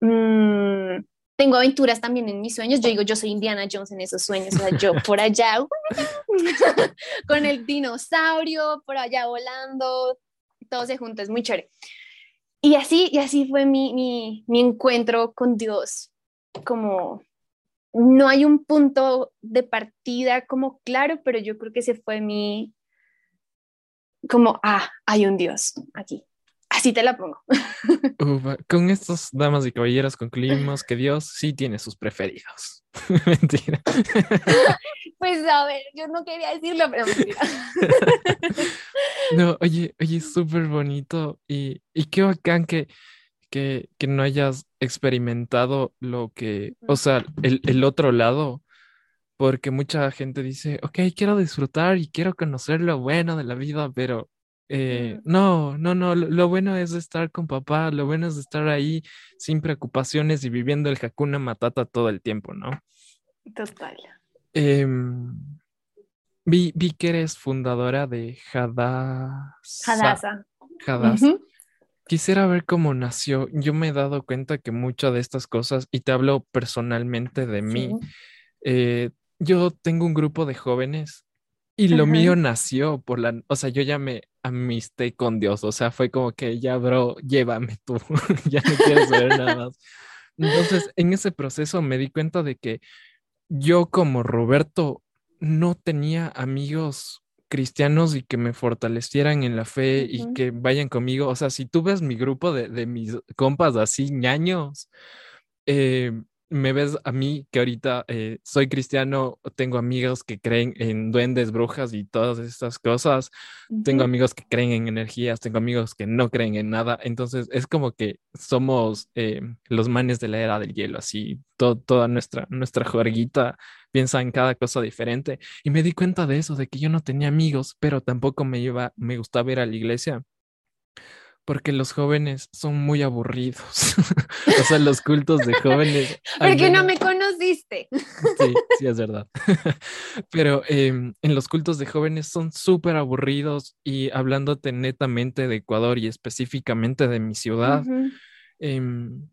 Mm, tengo aventuras también en mis sueños. Yo digo, yo soy Indiana Jones en esos sueños, o sea, yo por allá con el dinosaurio, por allá volando, todo se junta, es muy chévere. Y así, y así fue mi, mi, mi encuentro con Dios, como no hay un punto de partida como claro, pero yo creo que ese fue mi, como, ah, hay un Dios aquí. Así te la pongo. con estos damas y caballeros concluimos que Dios sí tiene sus preferidos. mentira. pues a ver, yo no quería decirlo, pero mentira. no, oye, oye, súper bonito y, y qué bacán que, que, que no hayas experimentado lo que, o sea, el, el otro lado porque mucha gente dice, ok, quiero disfrutar y quiero conocer lo bueno de la vida, pero eh, no, no, no, lo, bueno es estar con papá, lo bueno es estar ahí sin preocupaciones y viviendo el Hakuna Matata todo el tiempo, ¿no? Total. Em, vi, vi, que eres fundadora de Hadassah. Hadassah. Hadassah. Quisiera ver cómo nació. Yo me he dado cuenta que muchas de estas cosas, y te hablo personalmente de mí, eh, yo tengo un grupo de jóvenes y lo mío nació por la, o sea, yo ya me amisté con Dios, o sea, fue como que ya, bro, llévame tú, ya no quiero saber nada más. Entonces, en ese proceso me di cuenta de que yo como Roberto no tenía amigos cristianos y que me fortalecieran en la fe y que vayan conmigo. O sea, si tú ves mi grupo de, de mis compas así, ñaños, eh, me ves a mí que ahorita eh, soy cristiano, tengo amigos que creen en duendes, brujas y todas estas cosas, tengo amigos que creen en energías, tengo amigos que no creen en nada, entonces es como que somos eh, los manes de la era del hielo, así toda nuestra, nuestra piensa en cada cosa diferente y me di cuenta de eso, de que yo no tenía amigos, pero tampoco me iba, me gustaba ir a la iglesia porque los jóvenes son muy aburridos. o sea, los cultos de jóvenes. Porque no me conociste. sí, sí, es verdad. Pero em, en los cultos de jóvenes son súper aburridos y hablándote netamente de Ecuador y específicamente de mi ciudad, em,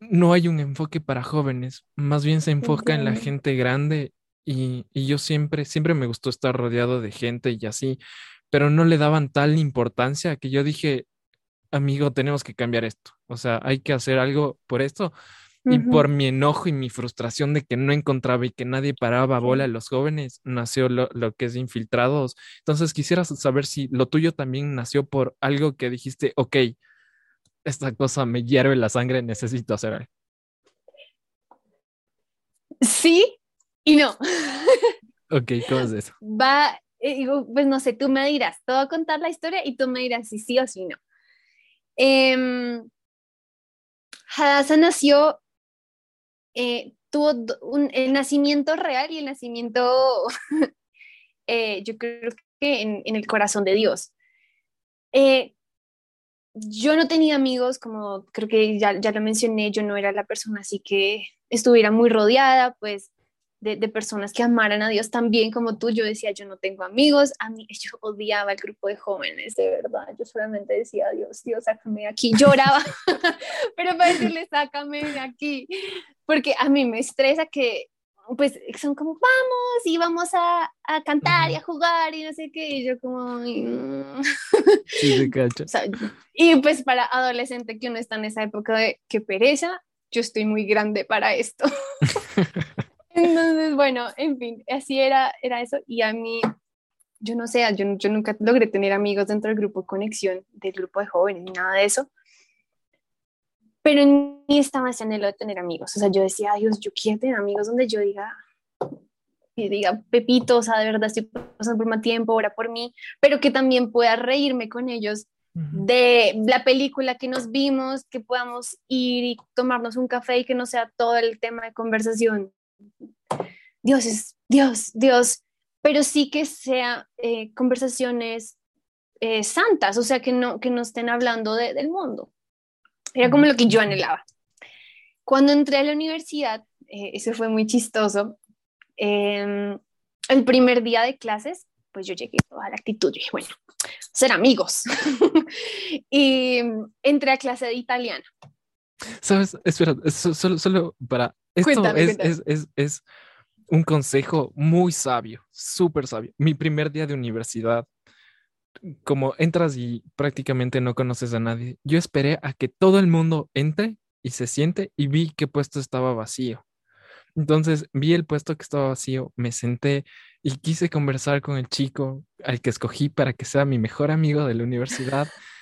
no hay un enfoque para jóvenes, más bien se enfoca en la gente grande y, y yo siempre, siempre me gustó estar rodeado de gente y así pero no le daban tal importancia que yo dije, amigo, tenemos que cambiar esto. O sea, hay que hacer algo por esto. Y por mi enojo y mi frustración de que no encontraba y que nadie paraba bola a los jóvenes, nació lo, que es infiltrados. Entonces quisiera saber si lo tuyo también nació por algo que dijiste, ok, esta cosa me hierve la sangre, necesito hacer algo. Sí y no. ok, ¿cómo es eso? Va, digo, pues no sé, tú me dirás, te voy a contar la historia y tú me dirás si sí o si no. Eh, Hadassah nació, eh, tuvo un, el nacimiento real y el nacimiento, eh, yo creo que en, en, el corazón de Dios. Eh, yo no tenía amigos, como creo que ya, ya lo mencioné, yo no era la persona así que estuviera muy rodeada, pues de, personas que amaran a Dios también como tú. Yo decía, yo no tengo amigos, a mí yo odiaba el grupo de jóvenes, de verdad. Yo solamente decía, Dios, Dios, sácame de aquí. Lloraba, pero para decirle, sácame de aquí, porque a mí me estresa que pues son como, vamos y vamos a, a cantar y a jugar y no sé qué, y yo como... sí, cacho. y pues para adolescente que uno está en esa época de que pereza, yo estoy muy grande para esto. Entonces, bueno, en fin, así era, era eso. Y a mí, yo no sé, yo, yo nunca logré tener amigos dentro del grupo de conexión, del grupo de jóvenes, ni nada de eso. Pero en mí estaba ese anhelo de tener amigos. O sea, yo decía, Dios, yo quiero tener amigos donde yo diga, y diga, Pepito, o sea, de verdad estoy pasando por más tiempo, ora por mí, pero que también pueda reírme con ellos de la película que nos vimos, que podamos ir y tomarnos un café y que no sea todo el tema de conversación Dios es Dios, Dios, pero sí que sea eh, conversaciones eh, santas, o sea, que no, que no estén hablando del mundo. Era como lo que yo anhelaba. Cuando entré a la universidad, eh, eso fue muy chistoso, em, el primer día de clases, pues yo llegué toda la actitud, dije, bueno, ser amigos. y entré a clase de italiano. Sabes, espera, solo, solo para esto es, Es, es, un consejo muy sabio, súper sabio. Mi primer día de universidad, como entras y prácticamente no conoces a nadie, yo esperé a que todo el mundo entre y se siente y vi que puesto estaba vacío. Entonces vi el puesto que estaba vacío, me senté y quise conversar con el chico al que escogí para que sea mi mejor amigo de la universidad.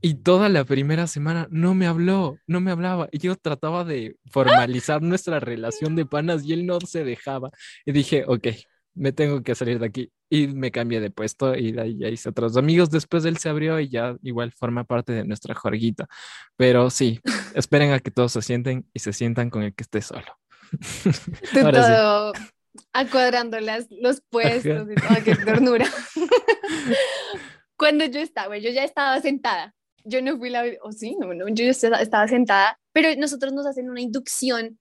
Y toda la primera semana no me habló, no me hablaba. Y yo trataba de formalizar nuestra relación de panas y él no se dejaba. Y dije, ok, me tengo que salir de aquí. Y me cambié de puesto y de ahí ya hice otros amigos. Después él se abrió y ya igual forma parte de nuestra jorguita. Pero sí, esperen a que todos se sienten y se sientan con el que esté solo. todo acuadrando las, los puestos y toda qué ternura. Cuando yo estaba, yo ya estaba sentada. Yo no fui la, o sí, no, no, yo estaba sentada, pero nosotros nos hacen una inducción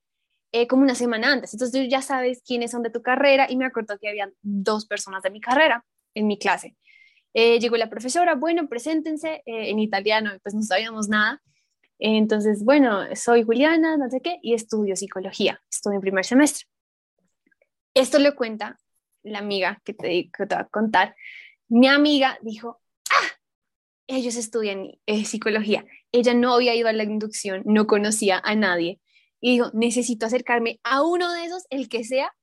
eh, como una semana antes. Entonces tú ya sabes quiénes son de tu carrera y me acuerdo que habían dos personas de mi carrera en mi clase. Eh, llegó la profesora, bueno, preséntense eh, en italiano, pues no sabíamos nada. Entonces, bueno, soy Juliana, no sé qué, y estudio psicología, estudio en primer semestre. Esto le cuenta la amiga que te, que te va a contar. Mi amiga dijo, ellos estudian eh, psicología. Ella no había ido a la inducción, no conocía a nadie. Y dijo, necesito acercarme a uno de esos, el que sea,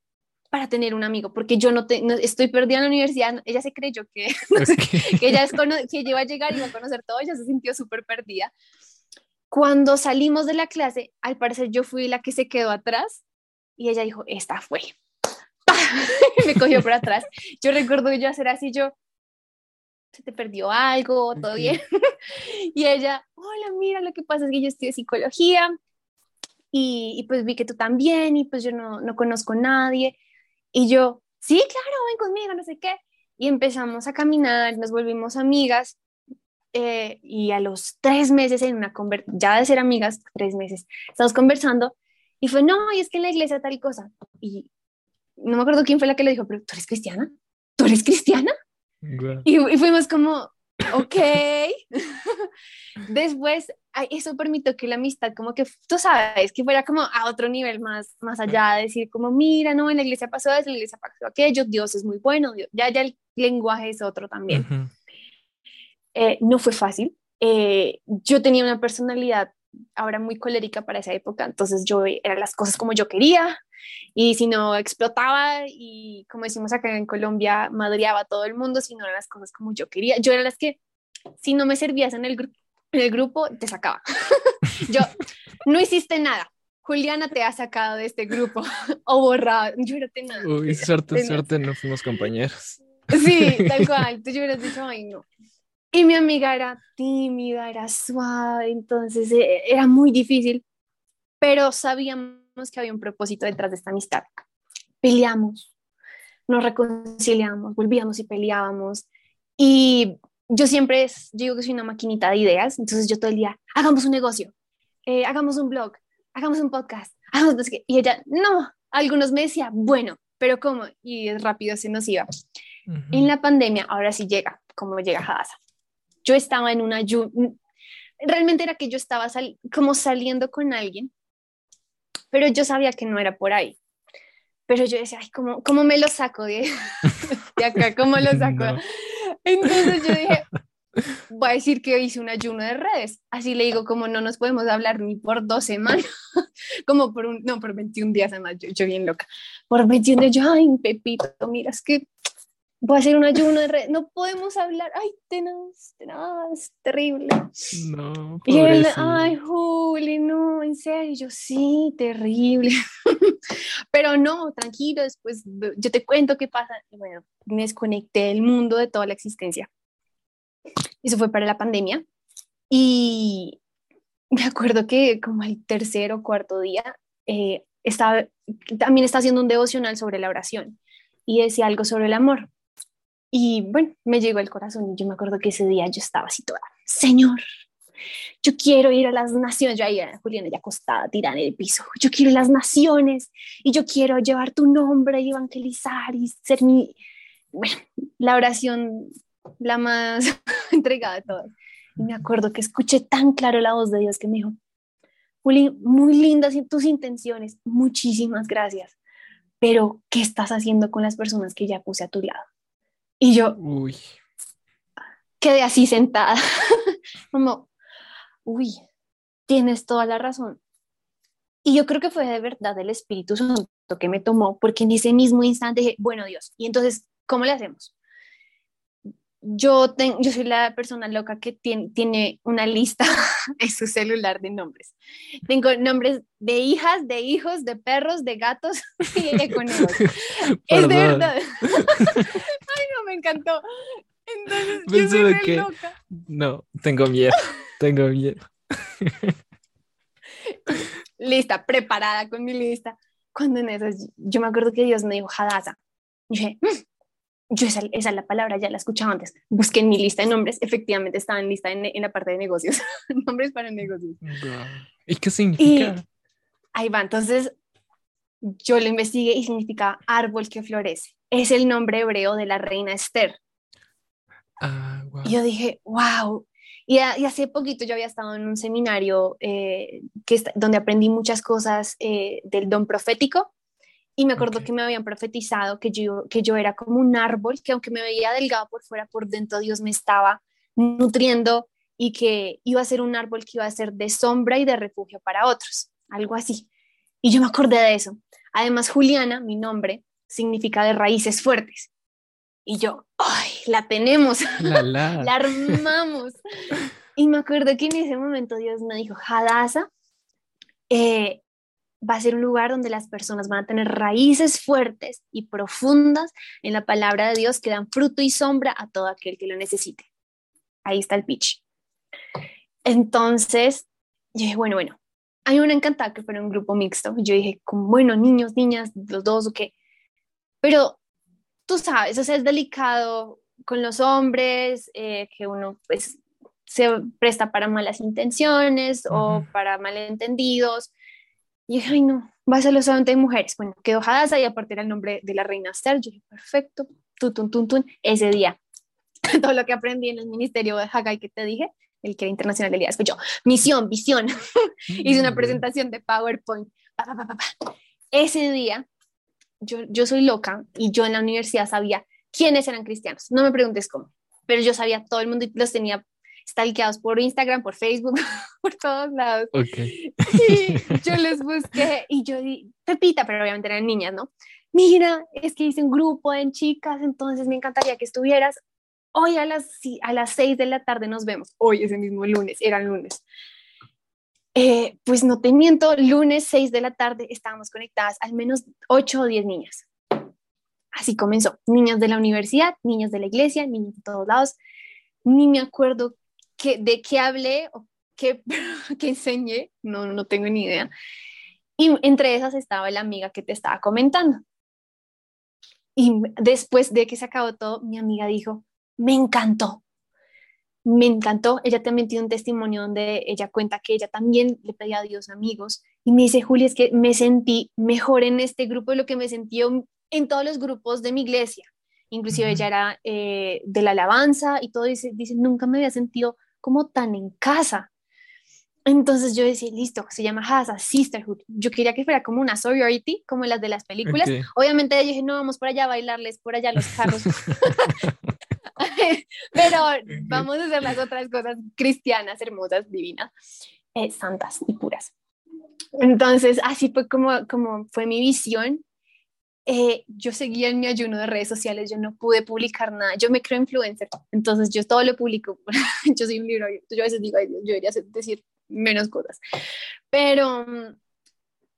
para tener un amigo, porque yo no, estoy perdida en la universidad, ella se creyó que, que ella es que iba a llegar y iba a conocer todo, ella se sintió súper perdida. Cuando salimos de la clase, al parecer yo fui la que se quedó atrás y ella dijo, esta fue. me cogió por atrás. Yo recuerdo yo hacer así, yo, se te perdió algo, todo bien. y ella, hola, mira, lo que pasa es que yo estudio psicología y, y, pues vi que tú también y pues yo no, no conozco a nadie y yo, sí, claro, ven conmigo, no sé qué. Y empezamos a caminar, nos volvimos amigas. Eh, y a los tres meses en una conversación, ya de ser amigas, tres meses, estamos conversando y fue, no, y es que en la iglesia tal cosa. Y no me acuerdo quién fue la que le dijo, pero tú eres cristiana, tú eres cristiana. Y, y, fuimos como, ok. Después, eso permitió que la amistad, como que tú sabes, que fuera como a otro nivel más, más allá, de decir como, mira, no, en la iglesia pasó eso, en la iglesia pasó aquello, Dios es muy bueno, ya, ya el lenguaje es otro también. Eh, no fue fácil. Eh, yo tenía una personalidad ahora muy colérica para esa época, entonces yo era las cosas como yo quería y si no explotaba y como decimos acá en Colombia, madreaba a todo el mundo, si no eran las cosas como yo quería, yo era las que si no me servías en el, en el grupo, te sacaba. yo, no hiciste nada. Juliana te ha sacado de este grupo o borrado. Yo era tenaz. Uy, suerte, suerte, no fuimos compañeros. Sí, tal cual. Tú hubieras dicho, ay, no. Y mi amiga era tímida, era suave, entonces eh, era muy difícil, pero sabíamos que había un propósito detrás de esta amistad. Peleamos, nos reconciliamos, volvíamos y peleábamos. Y yo siempre digo que soy una maquinita de ideas, entonces yo todo el día, hagamos un negocio, eh, hagamos un blog, hagamos un podcast, hagamos y ella, no, algunos me decía, bueno, pero ¿cómo? Y rápido se nos iba. En la pandemia, ahora sí llega, como llega Hadassah. Yo estaba en una, realmente era que yo estaba como saliendo con alguien, pero yo sabía que no era por ahí. Pero yo decía, ay, ¿cómo, cómo me lo saco de, de acá? ¿Cómo lo saco? Entonces yo dije, voy a decir que hice un ayuno de redes. Así le digo, como no nos podemos hablar ni por dos semanas, como por un, no, por 21 días además, yo, yo bien loca. Por 21 días, yo, ay, Pepito, mira, es que voy a hacer un ayuno de redes, no podemos hablar, ay, tenaz, tenaz, terrible. No, y él, ay, Juli, no, en serio, yo sí, terrible. Pero no, tranquilo, después yo te cuento qué pasa. Y bueno, me desconecté del mundo de toda la existencia. Eso fue para la pandemia. Y me acuerdo que como el tercer o cuarto día, eh, estaba, también está haciendo un devocional sobre la oración y decía algo sobre el amor. Y bueno, me llegó el corazón y yo me acuerdo que ese día yo estaba así toda, Señor, yo quiero ir a las naciones, yo ahí, Juliana ya acostada, tirada en el piso, yo quiero las naciones y yo quiero llevar tu nombre y evangelizar y ser mi, bueno, la oración la más entregada de todas. Y me acuerdo que escuché tan claro la voz de Dios que me dijo, Juli, muy lindas tus intenciones, muchísimas gracias, pero ¿qué estás haciendo con las personas que ya puse a tu lado? Y yo Uy. quedé así sentada, como, uy, tienes toda la razón. Y yo creo que fue de verdad el Espíritu Santo que me tomó, porque en ese mismo instante dije, bueno Dios, y entonces, ¿cómo le hacemos? Yo, yo soy la persona loca que tiene, tiene una lista en su celular de nombres. Tengo nombres de hijas, de hijos, de perros, de gatos y de conejos. es de verdad. Me encantó. Entonces, yo soy que... loca. No, tengo miedo, tengo miedo. Lista, preparada con mi lista. Cuando en esas, yo me acuerdo que Dios me dijo, Hadasa. dije, mm, yo esa, esa, es la palabra, ya la escuchaba antes. Busqué en mi lista de nombres, efectivamente estaba en lista en, en la parte de negocios, nombres para negocios. ¿Y qué significa? ahí va, entonces yo lo investigué y significa árbol que florece. Es el nombre hebreo de la reina Esther. Ah, wow. Y yo dije, wow. Y, y, hace poquito yo había estado en un seminario eh, que, donde aprendí muchas cosas eh, del don profético y me acuerdo okay. que me habían profetizado que yo, que yo era como un árbol, que aunque me veía delgado por fuera, por dentro Dios me estaba nutriendo y que iba a ser un árbol que iba a ser de sombra y de refugio para otros, algo así. Y yo me acordé de eso. Además, Juliana, mi nombre, significa de raíces fuertes. Y yo, ¡ay, la tenemos! La, la. la armamos. y me acuerdo que en ese momento Dios me dijo, Hadassah, eh, va a ser un lugar donde las personas van a tener raíces fuertes y profundas en la palabra de Dios que dan fruto y sombra a todo aquel que lo necesite. Ahí está el pitch. Entonces, yo dije, bueno, bueno, a mí me encantaba que fuera un grupo mixto. Yo dije, como, bueno, niños, niñas, los dos o qué. Pero tú sabes, o sea, es delicado con los hombres, eh, que uno pues se presta para malas intenciones uh -huh. o para malentendidos. Y dije, ay, no, va a ser solamente de mujeres. Bueno, quedó Hadassah y aparte era el nombre de la reina Esther. Yo dije, perfecto, tun, tun, ese día. Todo lo que aprendí en el ministerio de Haggai que te dije, el que era internacional día, fue yo, misión, visión. Hice una presentación de PowerPoint. Pa, pa, pa, ese día, yo, yo soy loca y yo en la universidad sabía quiénes eran cristianos. No me preguntes cómo, pero yo sabía todo el mundo y los tenía stalkeados por Instagram, por Facebook, por todos lados. Okay. Y yo les busqué y yo di, Pepita, pero obviamente eran niñas, ¿no? Mira, es que hice un grupo en chicas, entonces me encantaría que estuvieras. Hoy a las, a las seis de la tarde nos vemos. Hoy, ese mismo lunes, era lunes. Eh, pues no te miento, lunes 6 de la tarde estábamos conectadas al menos 8 o 10 niñas. Así comenzó. Niñas de la universidad, niñas de la iglesia, niños de todos lados. Ni me acuerdo que, de qué hablé o qué, qué enseñé, no, no tengo ni idea. Y entre esas estaba la amiga que te estaba comentando. Y después de que se acabó todo, mi amiga dijo, me encantó, me encantó. Ella también tiene un testimonio donde ella cuenta que ella también le pedía a Dios amigos. Y me dice, Julia, es que me sentí mejor en este grupo de lo que me sentí en todos los grupos de mi iglesia. Inclusive uh -huh. ella era eh, de la alabanza y todo. Dice, dice, nunca me había sentido como tan en casa. Entonces yo decía, listo, se llama Hasa, Sisterhood. Yo quería que fuera como una sorority, como las de las películas. Okay. Obviamente yo dije, no, vamos por allá a bailarles, por allá los carros. Pero vamos a hacer las otras cosas cristianas, hermosas, divinas, eh, santas y puras. Entonces, así fue como, como fue mi visión. Eh, yo seguía en mi ayuno de redes sociales, yo no pude publicar nada, yo me creo influencer, entonces yo todo lo publico, yo soy un libro, yo a veces digo, Ay, Dios, yo debería decir menos cosas, pero um,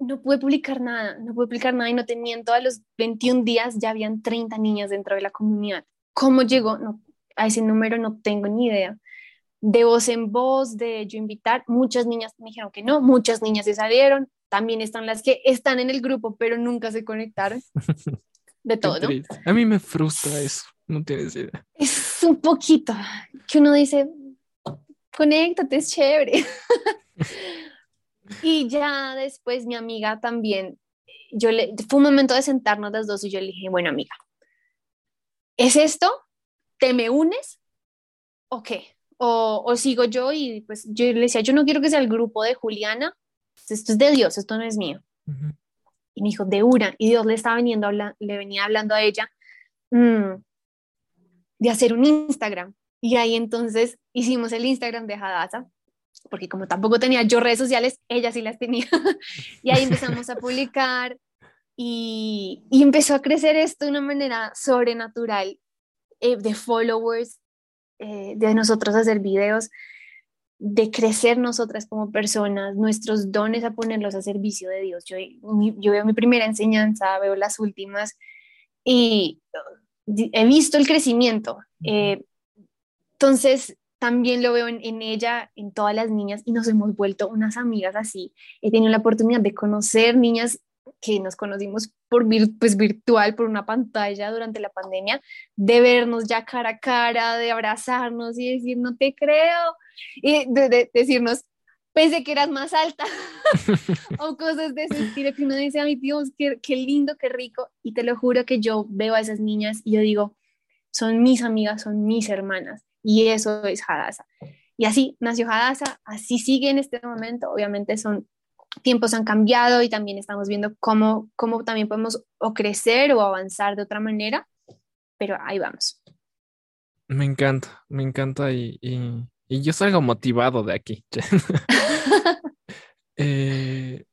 no pude publicar nada, no pude publicar nada y no te miento, a los 21 días ya habían 30 niñas dentro de la comunidad. ¿Cómo llegó? No, a ese número no tengo ni idea. De voz en voz, de yo invitar, muchas niñas me dijeron que no, muchas niñas se salieron, también están las que están en el grupo, pero nunca se conectaron. De todo. ¿no? A mí me frustra eso, no tienes idea. Es un poquito que uno dice, conéctate, es chévere. y ya después mi amiga también, yo le, fue un momento de sentarnos las dos y yo le dije, bueno amiga, ¿es esto? ¿Te me unes? ¿O qué? O, o sigo yo y pues yo le decía, yo no quiero que sea el grupo de Juliana, esto es de Dios, esto no es mío. Uh -huh. Y me dijo, de una. Y Dios le estaba veniendo, habla, le venía hablando a ella mmm, de hacer un Instagram. Y ahí entonces hicimos el Instagram de Hadassah, porque como tampoco tenía yo redes sociales, ella sí las tenía. y ahí empezamos a publicar y, y, empezó a crecer esto de una manera sobrenatural, eh, de followers, eh, de nosotros hacer videos de crecer nosotras como personas, nuestros dones a ponerlos a servicio de Dios. Yo, yo veo mi primera enseñanza, veo las últimas y he visto el crecimiento. Eh, entonces, también lo veo en, en, ella, en todas las niñas y nos hemos vuelto unas amigas así. He tenido la oportunidad de conocer niñas que nos conocimos por pues, virtual, por una pantalla durante la pandemia, de vernos ya cara a cara, de abrazarnos y decir, no te creo, y de, decirnos, pensé que eras más alta, o cosas de ese estilo que uno dice, ay Dios, qué, qué lindo, qué rico, y te lo juro que yo veo a esas niñas y yo digo, son mis amigas, son mis hermanas, y eso es Hadassah. Y así nació Hadassah, así sigue en este momento, obviamente son tiempos han cambiado y también estamos viendo cómo, cómo también podemos o crecer o avanzar de otra manera, pero ahí vamos. Me encanta, me encanta y, y, yo salgo motivado de aquí. Eh,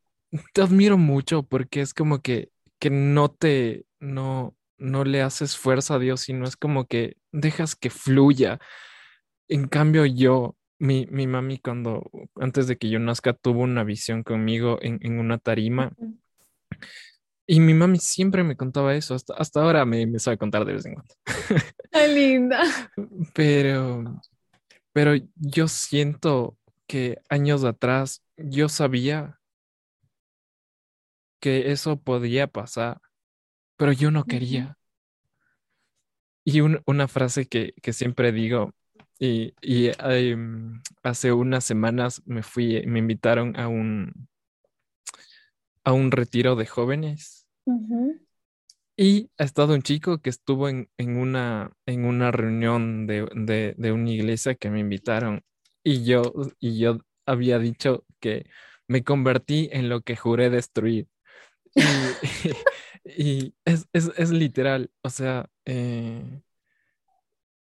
te admiro mucho porque es como que, que no te, no, no le haces fuerza a Dios, sino es como que dejas que fluya. En cambio, yo mi, mi mami cuando, antes de que yo nazca, tuvo una visión conmigo en, en una tarima. Y mi mami siempre me contaba eso, hasta, hasta ahora me, me sabe contar de vez en cuando. Qué linda. Pero, pero yo siento que años atrás yo sabía que eso podía pasar, pero yo no quería. Y una frase que, que siempre digo y, em, hace unas semanas me fui, me invitaron a un, a un retiro de jóvenes. Y ha estado un chico que estuvo en, una, en una reunión de, de, una iglesia que me invitaron. Y yo, y yo había dicho que me convertí en lo que juré destruir. Y, es, es, literal, o sea, eh,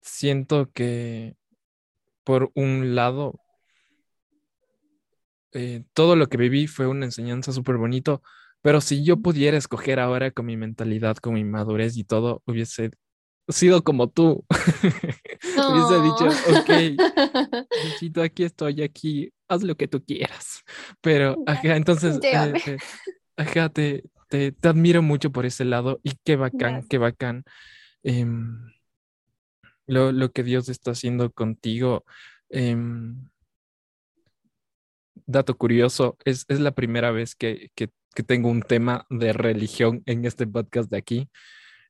siento que por un lado, eh, todo lo que viví fue una enseñanza súper bonito, pero si yo pudiera escoger ahora con mi mentalidad, con mi madurez y todo, hubiese sido como tú. hubiese dicho, ok, Luchito, aquí estoy, aquí, haz lo que tú quieras. Pero, ajá, entonces, eh, ajá, te, te, admiro mucho por ese lado y qué bacán, qué bacán. Em, lo, que Dios está haciendo contigo. Em, dato curioso, es, la primera vez que, tengo un tema de religión en este podcast de aquí.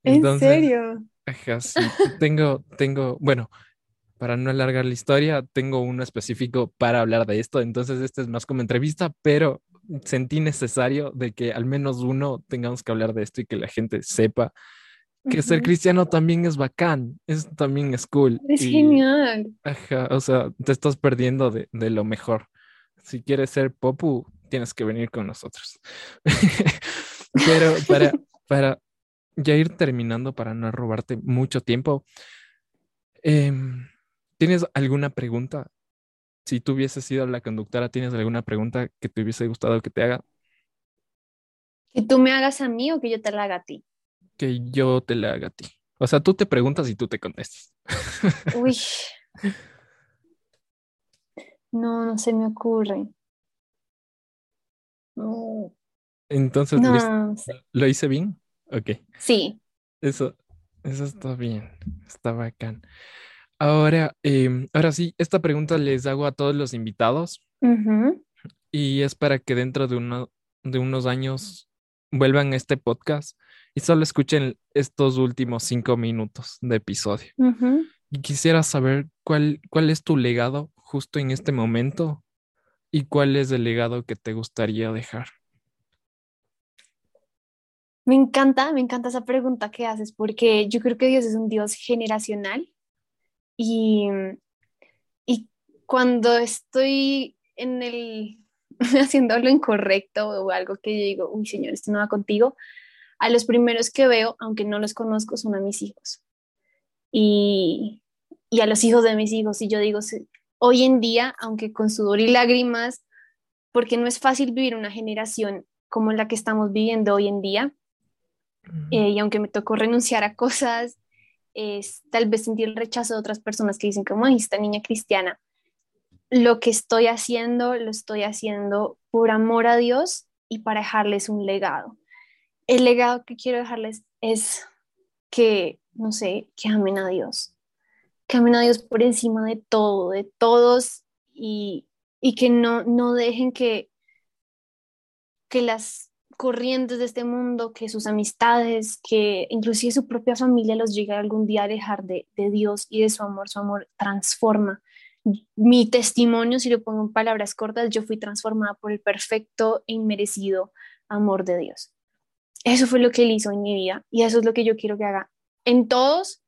¿En serio? Ajá, sí, tengo, tengo, bueno, para no alargar la historia, tengo uno específico para hablar de esto, entonces este es más como entrevista, pero sentí necesario de que al menos uno tengamos que hablar de esto y que la gente sepa que ser cristiano también es bacán, es también es cool. Es genial. Ajá, o sea, te estás perdiendo de, lo mejor. Si quieres ser popu, tienes que venir con nosotros. Pero para, para ya ir terminando, para no robarte mucho tiempo, em, ¿tienes alguna pregunta? Si tú hubieses sido la conductora, ¿tienes alguna pregunta que te hubiese gustado que te haga? ¿Que tú me hagas a mí o que yo te la haga a ti? Que yo te la haga a ti. O sea, tú te preguntas y tú te contestas. Uy. No, no se me ocurre. Entonces, ¿lo, hice bien? Ok. Sí. Eso, eso está bien. Está bacán. Ahora, em, ahora sí, esta pregunta les hago a todos los invitados. Y es para que dentro de, uno, de unos años vuelvan a este podcast y solo escuchen estos últimos cinco minutos de episodio. Y quisiera saber cuál, cuál es tu legado justo en este momento y cuál es el legado que te gustaría dejar. Me encanta, me encanta esa pregunta que haces porque yo creo que Dios es un Dios generacional y, y cuando estoy en el haciendo lo incorrecto o algo que yo digo, uy Señor, esto no va contigo, a los primeros que veo, aunque no los conozco, son a mis hijos. Y, y a los hijos de mis hijos. Y yo digo, hoy en día, aunque con sudor y lágrimas, porque no es fácil vivir una generación como la que estamos viviendo hoy en día, eh, y aunque me tocó renunciar a cosas, es tal vez sentir el rechazo de otras personas que dicen como, esta niña cristiana, lo que estoy haciendo, lo estoy haciendo por amor a Dios y para dejarles un legado el legado que quiero dejarles es que, no sé, que amen a Dios, que amen a Dios por encima de todo, de todos y, que no, no dejen que, que las corrientes de este mundo, que sus amistades, que inclusive su propia familia los llegue algún día a dejar de, de Dios y de su amor. Su amor transforma. Mi testimonio, si lo pongo en palabras cortas, yo fui transformada por el perfecto e inmerecido amor de Dios. Eso fue lo que él hizo en mi vida y eso es lo que yo quiero que haga en todos,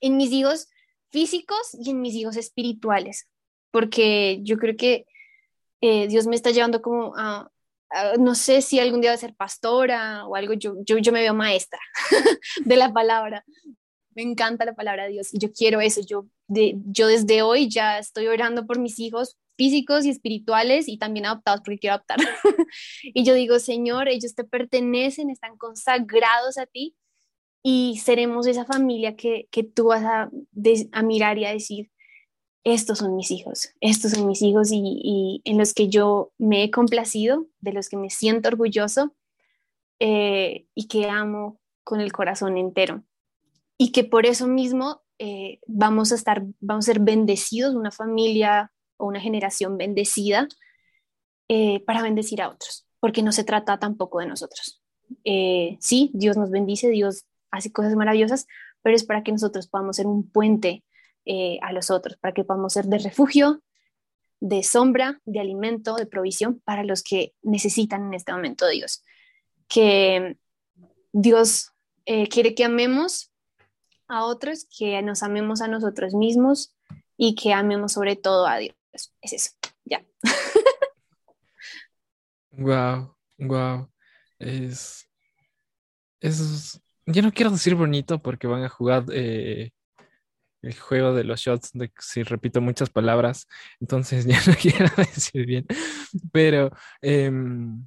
en mis hijos físicos y en mis hijos espirituales, porque yo creo que eh, Dios me está llevando como a, no sé si algún día va a ser pastora o algo, yo, yo, yo me veo maestra de la palabra. Me encanta la palabra de Dios y yo quiero eso. Yo, yo desde hoy ya estoy orando por mis hijos físicos y espirituales y también adoptados porque quiero adoptar. y yo digo, Señor, ellos te pertenecen, están consagrados a ti y seremos esa familia que, que tú vas a, a mirar y a decir, estos son mis hijos, estos son mis hijos y, en los que yo me he complacido, de los que me siento orgulloso eh, y que amo con el corazón entero. Y que por eso mismo eh, vamos a estar, vamos a ser bendecidos, una familia o una generación bendecida eh, para bendecir a otros, porque no se trata tampoco de nosotros. sí, Dios nos bendice, Dios hace cosas maravillosas, pero es para que nosotros podamos ser un puente eh, a los otros, para que podamos ser de refugio, de sombra, de alimento, de provisión para los que necesitan en este momento Dios. Que Dios eh, quiere que amemos a otros, que nos amemos a nosotros mismos y que amemos sobre todo a Dios. Es eso, ya. Wow, wow. Es, es, yo no quiero decir bonito porque van a jugar eh, el juego de los shots, de si repito muchas palabras, entonces ya no quiero decir bien, pero em,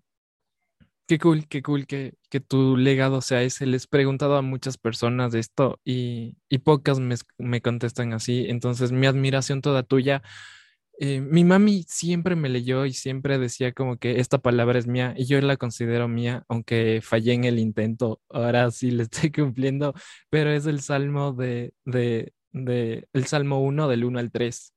qué cool, qué cool que, que, tu legado sea ese. Les he preguntado a muchas personas de esto y, y pocas me, me, contestan así, entonces mi admiración toda tuya. Eh, mi mami siempre me leyó y siempre decía como que esta palabra es mía y yo la considero mía, aunque fallé en el intento, ahora sí le estoy cumpliendo, pero es el salmo de, de, de el Salmo 1 del 1 al 3.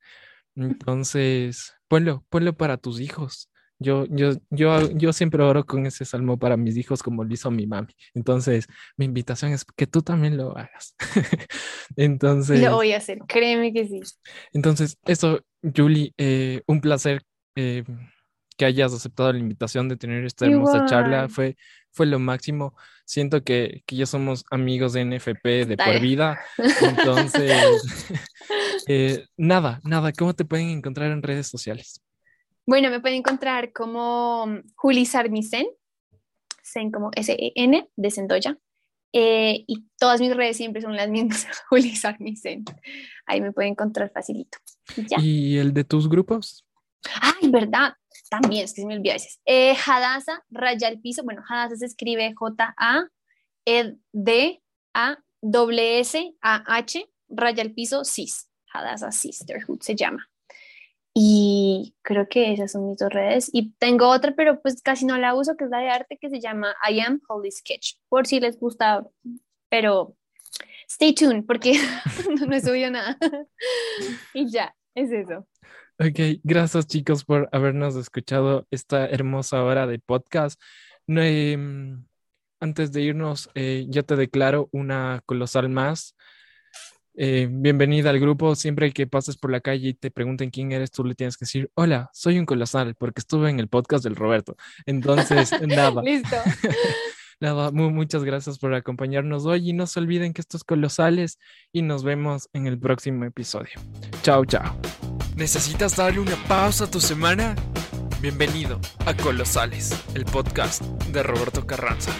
Entonces, ponlo, ponlo para tus hijos. Yo, yo, yo, yo siempre oro con ese salmo para mis hijos como lo hizo mi mami. Entonces, mi invitación es que tú también lo hagas. entonces... Lo voy a hacer, créeme que sí. Entonces, eso, Julie, eh, un placer eh, que hayas aceptado la invitación de tener esta hermosa charla. Fue, fue lo máximo. Siento que, que ya somos amigos de NFP de por vida. Entonces, eh, nada, nada, ¿cómo te pueden encontrar en redes sociales? Bueno, me pueden encontrar como Juli Sarmisen, Sen como S-E-N de Sendoya. Eh, y todas mis redes siempre son las mismas, Juli Sarmisen. Ahí me pueden encontrar facilito. ¿Y el de tus grupos? Ay, verdad también, es que se me olvida veces. Eh, Hadasa, raya el piso. Bueno, Hadasa se escribe J-A-D-A-W-S-A-H, raya el piso, cis. Hadasa Sisterhood se llama. Y creo que esas son mis dos redes. Y tengo otra, pero pues casi no la uso, que es la de arte, que se llama I Am Holy Sketch, por si les gusta. Pero stay tuned, porque no, no nada. y ya, es eso. Ok, gracias chicos por habernos escuchado esta hermosa hora de podcast. Em, antes de irnos, eh, yo te declaro una colosal más. Eh, bienvenida al grupo. Siempre que pases por la calle y te pregunten quién eres, tú le tienes que decir, hola, soy un colosal, porque estuve en el podcast del Roberto. Entonces, nada. Listo. nada, muchas gracias por acompañarnos hoy y no se olviden que estos colosales y nos vemos en el próximo episodio. Chao, chao. ¿Necesitas darle una pausa a tu semana? Bienvenido a Colosales, el podcast de Roberto Carranza.